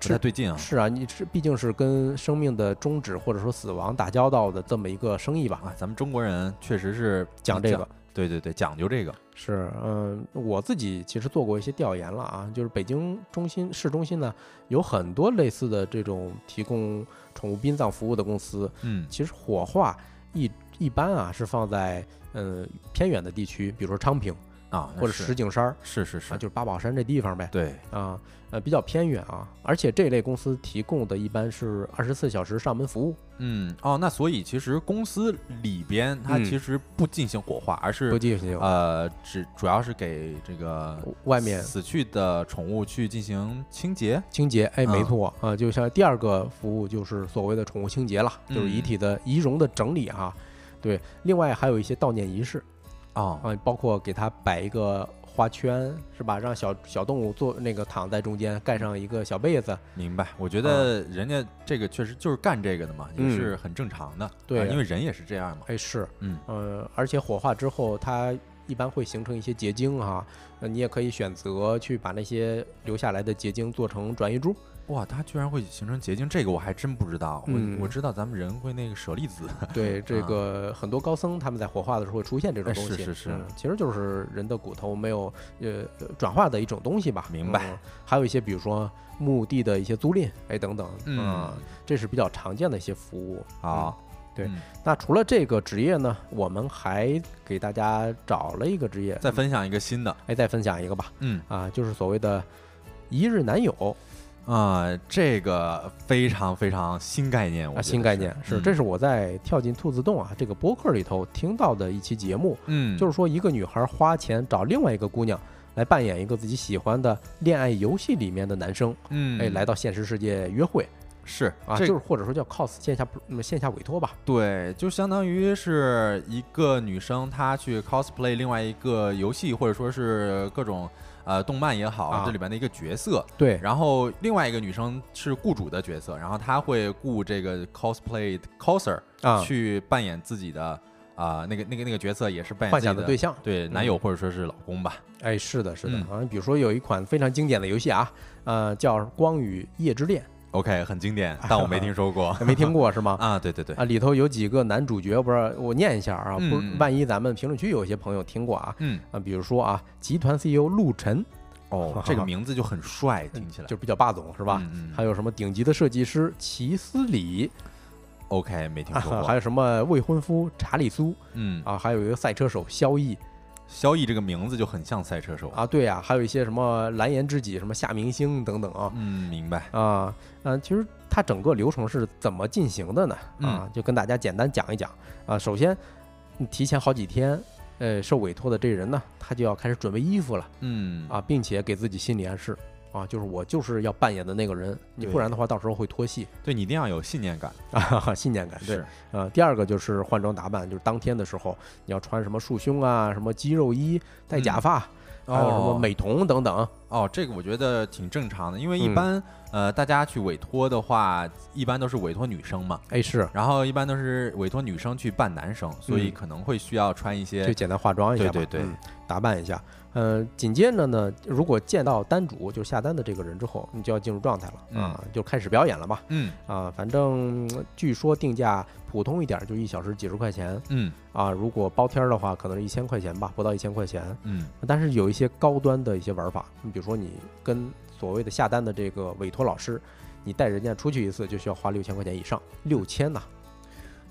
Speaker 1: 不太
Speaker 2: 是
Speaker 1: 对劲啊。
Speaker 2: 是啊，你是毕竟是跟生命的终止或者说死亡打交道的这么一个生意吧，
Speaker 1: 啊，咱们中国人确实是
Speaker 2: 讲这个，
Speaker 1: 对对对，讲究这个。
Speaker 2: 是，嗯，我自己其实做过一些调研了啊，就是北京中心市中心呢有很多类似的这种提供宠物殡葬服务的公司，
Speaker 1: 嗯
Speaker 2: 其实火化一一般啊是放在嗯偏远的地区，比如说昌平
Speaker 1: 啊，
Speaker 2: 或者石景山儿
Speaker 1: 是是是
Speaker 2: 啊，，就是八宝山这地方呗，
Speaker 1: 对，
Speaker 2: 啊，呃比较偏远啊，而且这类公司提供的一般是二十四小时上门服务，
Speaker 1: 嗯哦，那所以其实公司里边它
Speaker 2: 嗯
Speaker 1: 其实不进行火化，而
Speaker 2: 不
Speaker 1: 是
Speaker 2: 进行
Speaker 1: 呃只主要是给这个
Speaker 2: 外面
Speaker 1: 死去的宠物去进行清洁。
Speaker 2: 清洁，哎，没
Speaker 1: 嗯
Speaker 2: 错啊，就像第二个服务就是所谓的宠物清洁了，就是遗
Speaker 1: 嗯
Speaker 2: 体的仪容的整理啊。对，另外还有一些悼念仪式
Speaker 1: 哦，
Speaker 2: 啊，包括给它摆一个花圈，是吧？让小小动物坐那个躺在中间，盖上一个小被子。
Speaker 1: 明白。我觉得人家这个确实就是干这个的嘛，也
Speaker 2: 嗯
Speaker 1: 是很正常的。
Speaker 2: 对
Speaker 1: 啊因为人也是这样嘛。
Speaker 2: 哎，是，
Speaker 1: 嗯
Speaker 2: 呃，而且火化之后，它一般会形成一些结晶啊，那，你也可以选择去把那些留下来的结晶做成转移珠。
Speaker 1: 哇，它居然会形成结晶，这个我还真不知道。
Speaker 2: 嗯
Speaker 1: 我我知道咱们人会那个舍利子。
Speaker 2: 对，这
Speaker 1: 啊
Speaker 2: 个很多高僧他们在火化的时候会出现这种
Speaker 1: 哎
Speaker 2: 东西，
Speaker 1: 是是是
Speaker 2: 嗯，其实就是人的骨头没有呃转化的一种东西吧。
Speaker 1: 明白
Speaker 2: 嗯还有一些比如说墓地的一些租赁，哎等等，
Speaker 1: 嗯
Speaker 2: 啊这是比较常见的一些服务。
Speaker 1: 啊，
Speaker 2: 对
Speaker 1: 嗯
Speaker 2: 那除了这个职业呢，我们还给大家找了一个职业，
Speaker 1: 再分享一个新的。
Speaker 2: 哎再分享一个吧，
Speaker 1: 嗯，
Speaker 2: 啊，就是所谓的一日男友。
Speaker 1: 啊，这个非常非常新概念，我
Speaker 2: 新概念是，这是我在跳进兔子洞啊这个博客里头听到的一期节目，
Speaker 1: 嗯，
Speaker 2: 就是说一个女孩花钱找另外一个姑娘来扮演一个自己喜欢的恋爱游戏里面的男生，
Speaker 1: 嗯，
Speaker 2: 哎，来到现实世界约会，
Speaker 1: 是
Speaker 2: 啊，就是或者说叫 cos 线下线下委托吧，
Speaker 1: 对，就相当于是一个女生她去 cosplay 另外一个游戏，或者说是各种。呃，动漫也好，这里边的一个角色，
Speaker 2: 对。
Speaker 1: 然后另外一个女生是雇主的角色，然后她会雇这个 cosplay coser 啊去扮演自己的啊那个那个那个角色，也是扮演
Speaker 2: 幻想的对象，
Speaker 1: 对男友或者说是老公吧。
Speaker 2: 哎，是的，是的。好像，比如说有一款非常经典的游戏啊，呃，叫《光与夜之恋》。
Speaker 1: OK，很经典，但我没听说过，
Speaker 2: 没听过是吗？
Speaker 1: 啊，对对对，
Speaker 2: 啊，里头有几个男主角，不是我念一下啊，不，万一咱们评论区有一些朋友听过啊，
Speaker 1: 嗯。
Speaker 2: 啊，比如说啊，集团 CEO 陆晨，
Speaker 1: 哦，这个名字就很帅，听起来。
Speaker 2: 就比较霸总是吧？还有什么顶级的设计师齐斯里
Speaker 1: ，OK，没听说过，
Speaker 2: 还有什么未婚夫查理苏，
Speaker 1: 嗯。
Speaker 2: 啊，还有一个赛车手萧毅。
Speaker 1: 萧逸这个名字就很像赛车手
Speaker 2: 啊，对呀，还有一些什么蓝颜知己、什么夏明星等等啊。
Speaker 1: 嗯，明白
Speaker 2: 啊。嗯，其实它整个流程是怎么进行的呢？啊，就跟大家简单讲一讲啊。首先，你提前好几天，呃，受委托的这人呢，他就要开始准备衣服了。
Speaker 1: 嗯
Speaker 2: 啊，并且给自己心理暗示。啊，就是我就是要扮演的那个人，你不然的话，到时候会脱戏。
Speaker 1: 对你一定要有信念感
Speaker 2: 啊，信念感。对，呃，第二个就是换装打扮，就是当天的时候你要穿什么束胸啊，什么肌肉衣，戴假发，还有什么美瞳等等。
Speaker 1: 哦，这个我觉得挺正常的，因为一般呃大家去委托的话，一般都是委托女生嘛。
Speaker 2: 哎，是。
Speaker 1: 然后一般都是委托女生去扮男生，所以可能会需要穿一些，
Speaker 2: 就简单化妆一下，
Speaker 1: 对对对，
Speaker 2: 打扮一下。呃，紧接着呢，如果见到单主就是下单的这个人之后，你就要进入状态了啊，就开始表演了吧。
Speaker 1: 嗯
Speaker 2: 啊，反正据说定价普通一点就一小时几十块钱。
Speaker 1: 嗯
Speaker 2: 啊，如果包天儿的话，可能是一千块钱吧，不到一千块钱。
Speaker 1: 嗯，
Speaker 2: 但是有一些高端的一些玩法，你比如说你跟所谓的下单的这个委托老师，你带人家出去一次就需要花六千块钱以上，六千呐，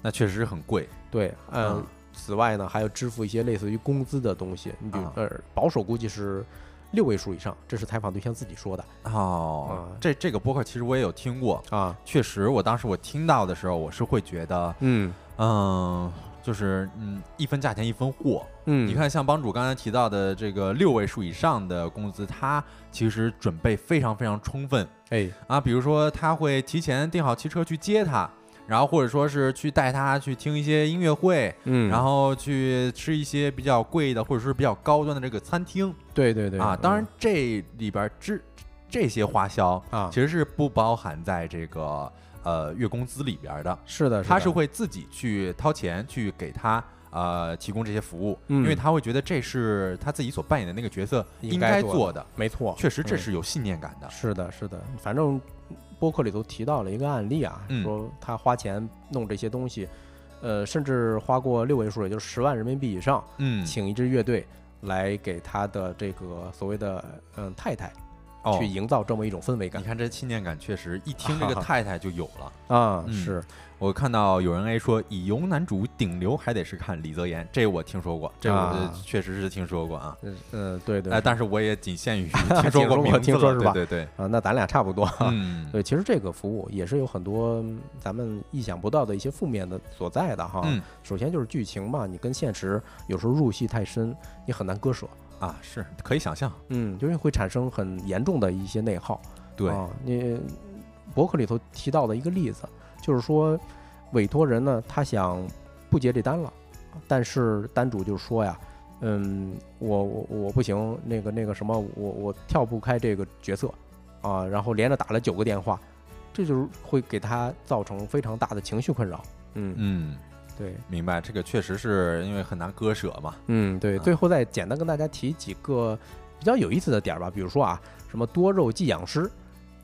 Speaker 1: 那确实很贵。
Speaker 2: 对，嗯。此外呢，还要支付一些类似于工资的东西，你比如呃，保守估计是六位数以上，这是采访对象自己说的。
Speaker 1: 哦，这这个播客其实我也有听过
Speaker 2: 啊，
Speaker 1: 确实，我当时我听到的时候，我是会觉得，
Speaker 2: 嗯
Speaker 1: 嗯，就是嗯，一分价钱一分货。
Speaker 2: 嗯，
Speaker 1: 你看，像帮主刚才提到的这个六位数以上的工资，他其实准备非常非常充分。
Speaker 2: 哎
Speaker 1: 啊，比如说他会提前订好汽车去接他。然后或者说是去带他去听一些音乐会，
Speaker 2: 嗯，
Speaker 1: 然后去吃一些比较贵的或者是比较高端的这个餐厅，
Speaker 2: 对对对
Speaker 1: 啊，当然这里边这这些花销
Speaker 2: 啊，
Speaker 1: 其实是不包含在这个呃月工资里边的，
Speaker 2: 是的，
Speaker 1: 他是会自己去掏钱去给他呃提供这些服务，
Speaker 2: 因
Speaker 1: 为他会觉得这是他自己所扮演的那个角色应该做的，
Speaker 2: 没错，
Speaker 1: 确实这是有信念感的，
Speaker 2: 是的，是的，反正。播客里头提到了一个案例啊，说他花钱弄这些东西，呃，甚至花过六位数，也就是十万人民币以上，
Speaker 1: 嗯，
Speaker 2: 请一支乐队来给他的这个所谓的嗯太太。去营造这么一种氛围感，
Speaker 1: 你看这信念感确实，一听这个 太太就有了。
Speaker 2: 啊！是
Speaker 1: 我看到有人 A 说，以游男主顶流还得是看李泽言，这我听说过，这我确实是听说过啊。
Speaker 2: 嗯，对对。
Speaker 1: 哎，但是我也仅限于 听说过，
Speaker 2: 听说是吧？
Speaker 1: 对对
Speaker 2: 啊，那咱俩差不多。
Speaker 1: 嗯，
Speaker 2: 对，其实这个服务也是有很多咱们意想不到的一些负面的所在的哈。
Speaker 1: 嗯，
Speaker 2: 首先就是剧情嘛，你跟现实有时候入戏太深，你很难割舍。
Speaker 1: 啊，是可以想象，
Speaker 2: 嗯，就是会产生很严重的一些内耗。
Speaker 1: 对，
Speaker 2: 你博客里头提到的一个例子，就是说委托人呢，他想不接这单了，但是单主就说呀，嗯，我我我不行，那个那个什么，我我跳不开这个角色啊，然后连着打了九个电话，这就是会给他造成非常大的情绪困扰。嗯
Speaker 1: 嗯。
Speaker 2: 对，
Speaker 1: 明白，这个确实是因为很难割舍嘛。
Speaker 2: 嗯，对。最后再简单跟大家提几个比较有意思的点儿吧，比如说啊，什么多肉寄养师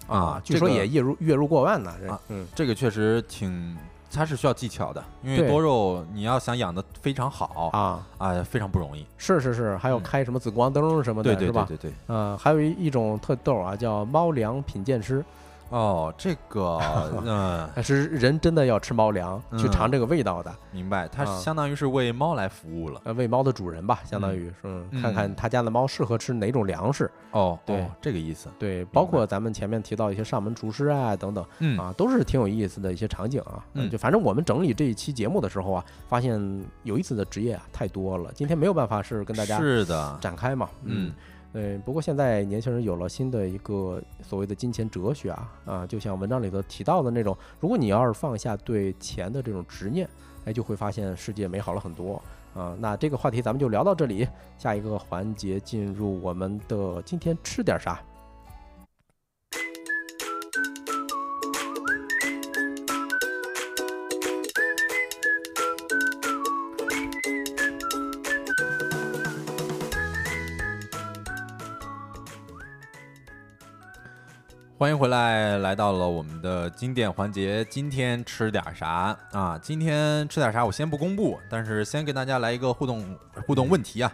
Speaker 2: 啊，据说也月入月入过万呢。
Speaker 1: 啊，
Speaker 2: 嗯，
Speaker 1: 这个确实挺，它是需要技巧的，因为多肉你要想养的非常好
Speaker 2: 啊
Speaker 1: 啊，非常不容易。
Speaker 2: 是是是，还有开什么紫光灯什么的，
Speaker 1: 对对对对对。
Speaker 2: 嗯，还有一一种特逗啊，叫猫粮品鉴师。
Speaker 1: 哦，这个，嗯，
Speaker 2: 是人真的要吃猫粮去尝这个味道的。
Speaker 1: 明白，它相当于是为猫来服务了，
Speaker 2: 呃，为猫的主人吧，相当于是看看他家的猫适合吃哪种粮食。
Speaker 1: 哦，
Speaker 2: 对，
Speaker 1: 这个意思。
Speaker 2: 对，包括咱们前面提到一些上门厨师啊等等，啊，都是挺有意思的一些场景啊。嗯，就反正我们整理这一期节目的时候啊，发现有意思的职业啊太多了，今天没有办法是跟大家
Speaker 1: 是的
Speaker 2: 展开嘛。嗯。嗯，不过现在年轻人有了新的一个所谓的金钱哲学啊啊，就像文章里头提到的那种，如果你要是放下对钱的这种执念，哎，就会发现世界美好了很多啊。那这个话题咱们就聊到这里，下一个环节进入我们的今天吃点啥。
Speaker 1: 欢迎回来，来到了我们的经典环节。今天吃点啥啊？今天吃点啥？我先不公布，但是先给大家来一个互动互动问题啊，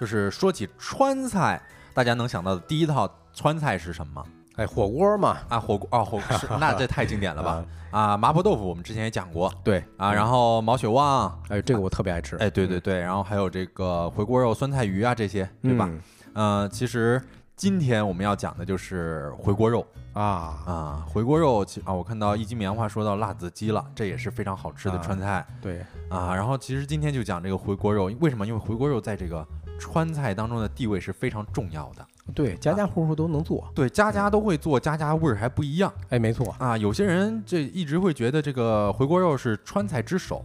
Speaker 1: 就是说起川菜，大家能想到的第一套川菜是什么？
Speaker 2: 哎，火锅嘛，
Speaker 1: 啊，火锅啊，火锅，那这太经典了吧？啊，麻婆豆腐我们之前也讲过，
Speaker 2: 对
Speaker 1: 啊，然后毛血旺，
Speaker 2: 哎，这个我特别爱吃，
Speaker 1: 哎，对对对，然后还有这个回锅肉、酸菜鱼啊这些，对吧？嗯，其实。今天我们要讲的就是回锅肉
Speaker 2: 啊
Speaker 1: 啊，回锅肉其啊，我看到一斤棉花说到辣子鸡了，这也是非常好吃的川菜。
Speaker 2: 对
Speaker 1: 啊，然后其实今天就讲这个回锅肉，为什么？因为回锅肉在这个川菜当中的地位是非常重要的。
Speaker 2: 对，家家户户都能做。
Speaker 1: 对，家家都会做，家家味儿还不一样。
Speaker 2: 哎，没错
Speaker 1: 啊，有些人这一直会觉得这个回锅肉是川菜之首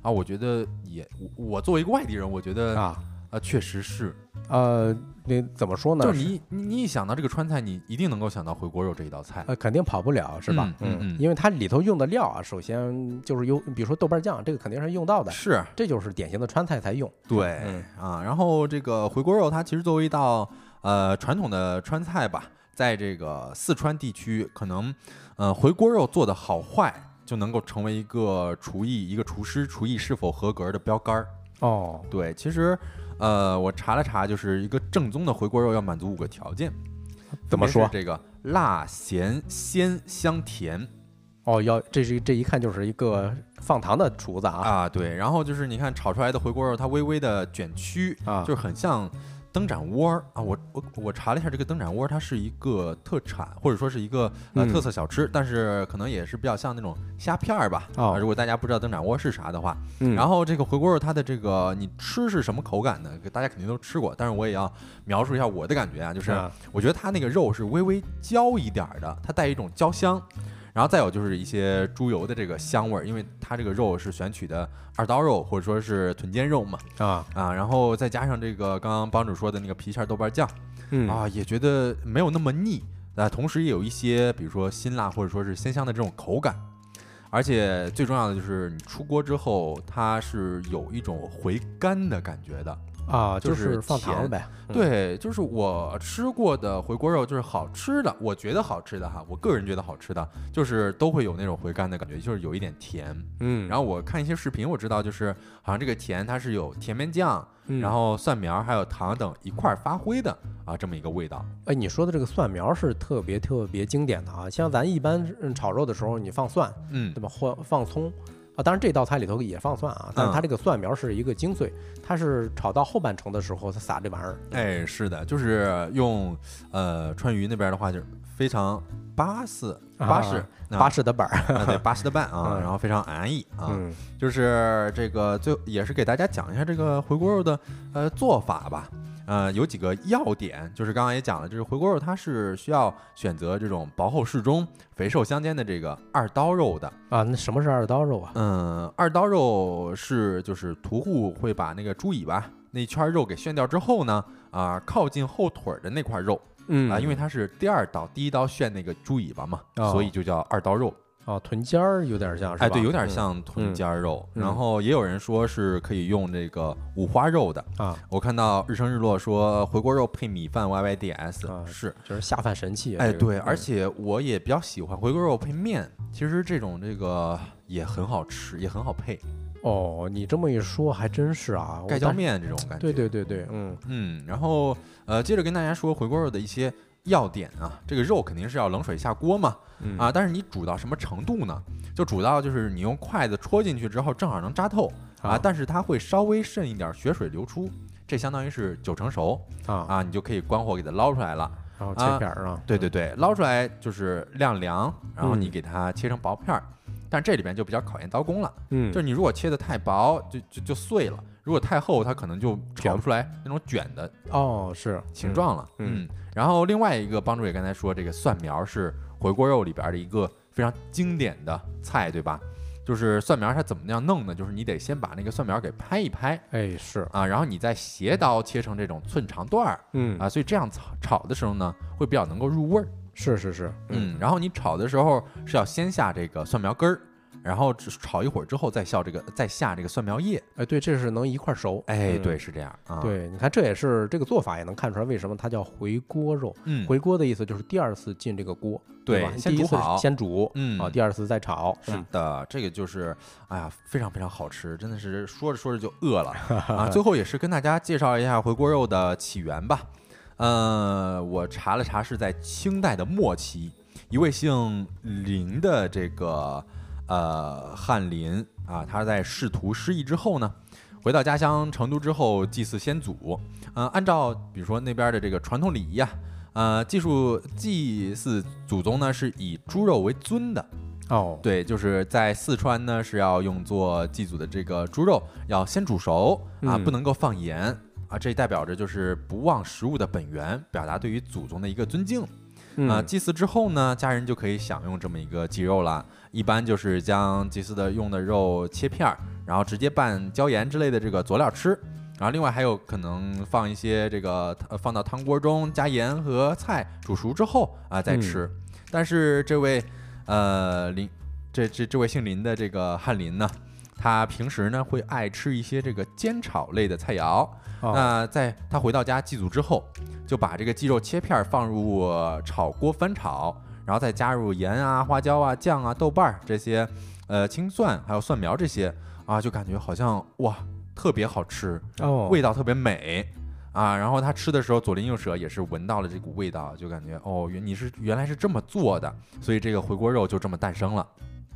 Speaker 1: 啊，我觉得也，我作为一个外地人，我觉得
Speaker 2: 啊
Speaker 1: 啊，确实是。
Speaker 2: 呃，你怎么说呢？
Speaker 1: 就是你，你一想到这个川菜，你一定能够想到回锅肉这一道菜。
Speaker 2: 呃，肯定跑不了，是吧？
Speaker 1: 嗯嗯。
Speaker 2: 因为它里头用的料啊，首先就是有，比如说豆瓣酱，这个肯定是用到的。
Speaker 1: 是，
Speaker 2: 这就是典型的川菜才用。
Speaker 1: 对，嗯啊，然后这个回锅肉，它其实作为一道呃传统的川菜吧，在这个四川地区，可能呃回锅肉做的好坏，就能够成为一个厨艺、一个厨师厨艺是否合格的标杆儿。
Speaker 2: 哦，
Speaker 1: 对，其实。呃，我查了查，就是一个正宗的回锅肉要满足五个条件，
Speaker 2: 怎么说？
Speaker 1: 这个辣、咸、鲜、香、甜，
Speaker 2: 哦，要这是这一看就是一个放糖的厨子啊
Speaker 1: 啊，对，然后就是你看炒出来的回锅肉，它微微的卷曲
Speaker 2: 啊，
Speaker 1: 就是很像。灯盏窝儿啊，我我我查了一下，这个灯盏窝它是一个特产，或者说是一个呃特色小吃，但是可能也是比较像那种虾片儿吧。啊，如果大家不知道灯盏窝是啥的话，嗯然后这个回锅肉它的这个你吃是什么口感呢？大家肯定都吃过，但是我也要描述一下我的感觉啊，就是我觉得它那个肉是微微焦一点儿的，它带一种焦香。然后再有就是一些猪油的这个香味儿，因为它这个肉是选取的二刀肉或者说是臀尖肉嘛，
Speaker 2: 啊
Speaker 1: 啊，然后再加上这个刚刚帮主说的那个郫县豆瓣酱，啊，也觉得没有那么腻，啊，同时也有一些比如说辛辣或者说是鲜香的这种口感，而且最重要的就是你出锅之后，它是有一种回甘的感觉的。
Speaker 2: 啊，
Speaker 1: 就
Speaker 2: 是放糖呗。
Speaker 1: 对，就是我吃过的回锅肉，就是好吃的，我觉得好吃的哈，我个人觉得好吃的，就是都会有那种回甘的感觉，就是有一点甜。
Speaker 2: 嗯，
Speaker 1: 然后我看一些视频，我知道就是好像这个甜它是有甜面酱，然后蒜苗还有糖等一块发挥的啊，这么一个味道。
Speaker 2: 哎，你说的这个蒜苗是特别特别经典的啊，像咱一般炒肉的时候，你放蒜，
Speaker 1: 嗯，
Speaker 2: 对吧？或放葱。啊，当然这道菜里头也放蒜啊，但是它这个蒜苗是一个精髓，它是炒到后半程的时候它撒这玩意儿。
Speaker 1: 哎，是的，就是用呃川渝那边的话就是非常巴适巴适
Speaker 2: 巴适的板儿，
Speaker 1: 对巴适的板啊，然后非常安逸啊，就是这个最也是给大家讲一下这个回锅肉的呃做法吧。呃，有几个要点，就是刚刚也讲了，就是回锅肉它是需要选择这种薄厚适中、肥瘦相间的这个二刀肉的。
Speaker 2: 啊。那什么是二刀肉啊？
Speaker 1: 嗯，二刀肉是就是屠户会把那个猪尾巴那圈肉给炫掉之后呢，啊，靠近后腿的那块肉，
Speaker 2: 嗯
Speaker 1: 啊，因为它是第二刀，第一刀炫那个猪尾巴嘛，所以就叫二刀肉。
Speaker 2: 哦，臀尖儿有点像，是吧？
Speaker 1: 哎，对，有点像臀尖肉。然后也有人说是可以用这个五花肉的
Speaker 2: 啊。
Speaker 1: 我看到日升日落说回锅肉配米饭 Y Y D S 是，
Speaker 2: 就是下饭神器。
Speaker 1: 哎，对，而且我也比较喜欢回锅肉配面，其实这种这个也很好吃，也很好配。
Speaker 2: 哦，你这么一说还真是啊，
Speaker 1: 盖浇面这种感觉。
Speaker 2: 对对对对，嗯
Speaker 1: 嗯。然后呃，接着跟大家说回锅肉的一些要点啊，这个肉肯定是要冷水下锅嘛，啊，但是你煮到什么程度呢？就煮到就是你用筷子戳进去之后正好能扎透啊，但是它会稍微渗一点血水流出，这相当于是九成熟啊啊，你就可以关火给它捞出来了，
Speaker 2: 然后切片儿啊，
Speaker 1: 对对对，捞出来就是晾凉，然后你给它切成薄片儿，但这里边就比较考验刀工了，嗯，就是你如果切的太薄，就就就碎了。如果太厚，它可能就炒不出来那种卷的
Speaker 2: 哦，是
Speaker 1: 形状了。嗯，然后另外一个帮助也刚才说，这个蒜苗是回锅肉里边的一个非常经典的菜，对吧？就是蒜苗它怎么样弄呢？就是你得先把那个蒜苗给拍一拍，
Speaker 2: 哎，是
Speaker 1: 啊，然后你再斜刀切成这种寸长段儿，嗯啊，所以这样炒炒的时候呢，会比较能够入味儿。
Speaker 2: 是是是，
Speaker 1: 嗯，然后你炒的时候是要先下这个蒜苗根儿。然后炒一会儿之后再下这个再下这个蒜苗叶，
Speaker 2: 哎，对，这是能一块熟，
Speaker 1: 哎，对，是这样啊。
Speaker 2: 对，你看这也是这个做法也能看出来为什么它叫回锅肉。嗯，回锅的意思就是第二次进这个锅，对
Speaker 1: 吧？先煮好，
Speaker 2: 先煮，嗯啊，第二次再炒。
Speaker 1: 是的，这个就是哎呀，非常非常好吃，真的是说着说着就饿了啊。最后也是跟大家介绍一下回锅肉的起源吧。呃，我查了查，是在清代的末期，一位姓林的这个。呃，翰林啊，他在仕途失意之后呢，回到家乡成都之后祭祀先祖。呃，按照比如说那边的这个传统礼仪啊，呃，祭术祭祀祖宗呢是以猪肉为尊的。
Speaker 2: 哦，
Speaker 1: 对，就是在四川呢是要用作祭祖的这个猪肉要先煮熟啊，不能够放盐啊，这代表着就是不忘食物的本源，表达对于祖宗的一个尊敬。啊，祭祀之后呢，家人就可以享用这么一个鸡肉了。一般就是将祭祀的用的肉切片儿，然后直接拌椒盐之类的这个佐料吃。然后另外还有可能放一些这个放到汤锅中加盐和菜煮熟之后啊再吃。但是这位呃林这这这位姓林的这个翰林呢，他平时呢会爱吃一些这个煎炒类的菜肴。那在他回到家祭祖之后，就把这个鸡肉切片放入炒锅翻炒。然后再加入盐啊、花椒啊、酱啊、豆瓣儿这些，呃，青蒜还有蒜苗这些啊，就感觉好像哇，特别好吃哦，味道特别美啊。然后他吃的时候左邻右舍也是闻到了这股味道，就感觉哦，原你是原来是这么做的，所以这个回锅肉就这么诞生了。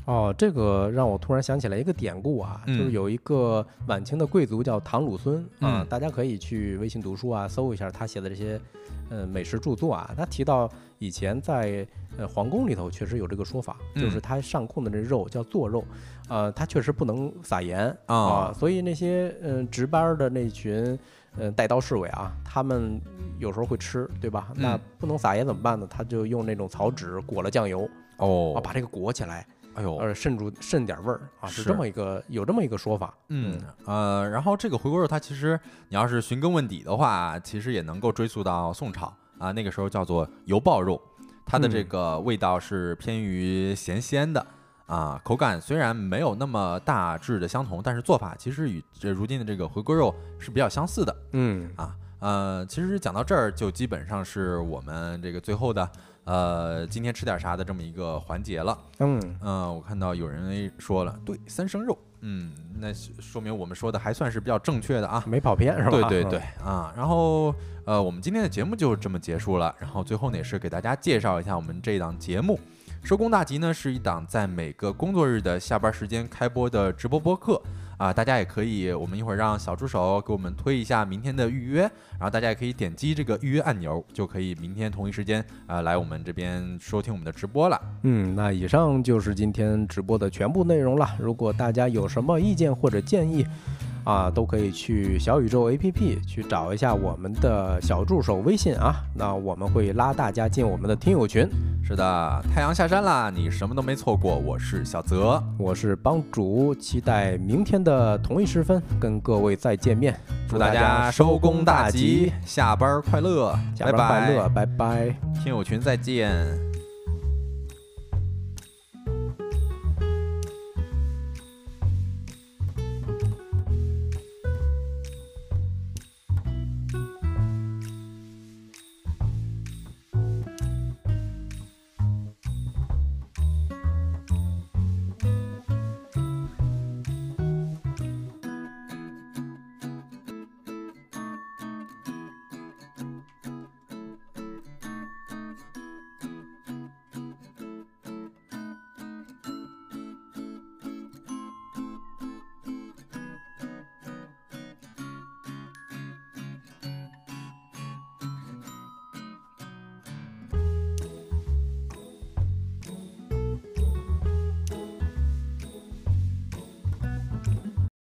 Speaker 2: 哦，这个让我突然想起来一个典故啊，就是有一个晚清的贵族叫唐鲁孙啊，大家可以去微信读书啊搜一下他写的这些呃美食著作啊，他提到以前在。呃，皇宫里头确实有这个说法，就是他上供的这肉叫做肉，呃，他确实不能撒盐啊，所以那些嗯值班的那群嗯带刀侍卫啊，他们有时候会吃，对吧？那不能撒盐怎么办呢？他就用那种草纸裹了酱油哦，啊，把这个裹起来，哎呦，呃，渗住渗点味儿啊，是这么一个有这么一个说法。
Speaker 1: 嗯呃，然后这个回锅肉它其实你要是寻根问底的话，其实也能够追溯到宋朝啊，那个时候叫做油爆肉。它的这个味道是偏于咸鲜的啊，口感虽然没有那么大致的相同，但是做法其实与这如今的这个回锅肉是比较相似的。
Speaker 2: 嗯
Speaker 1: 啊呃，其实讲到这儿就基本上是我们这个最后的呃今天吃点啥的这么一个环节了。嗯嗯，我看到有人说了，对，三生肉。嗯，那说明我们说的还算是比较正确的啊，
Speaker 2: 没跑偏是吧？
Speaker 1: 对对对啊，然后呃，我们今天的节目就这么结束了。然后最后呢，也是给大家介绍一下我们这档节目，《收工大吉》呢是一档在每个工作日的下班时间开播的直播播客。啊，大家也可以，我们一会儿让小助手给我们推一下明天的预约，然后大家也可以点击这个预约按钮，就可以明天同一时间啊来我们这边收听我们的直播了。
Speaker 2: 嗯，那以上就是今天直播的全部内容了。如果大家有什么意见或者建议，啊，都可以去小宇宙 APP 去找一下我们的小助手微信啊，那我们会拉大家进我们的听友群。
Speaker 1: 是的，太阳下山啦，你什么都没错过。我是小泽，
Speaker 2: 我是帮主，期待明天的同一时分跟各位再见面。
Speaker 1: 祝大家收工大吉，下班快乐，
Speaker 2: 下班快乐，拜拜，
Speaker 1: 听友群再见。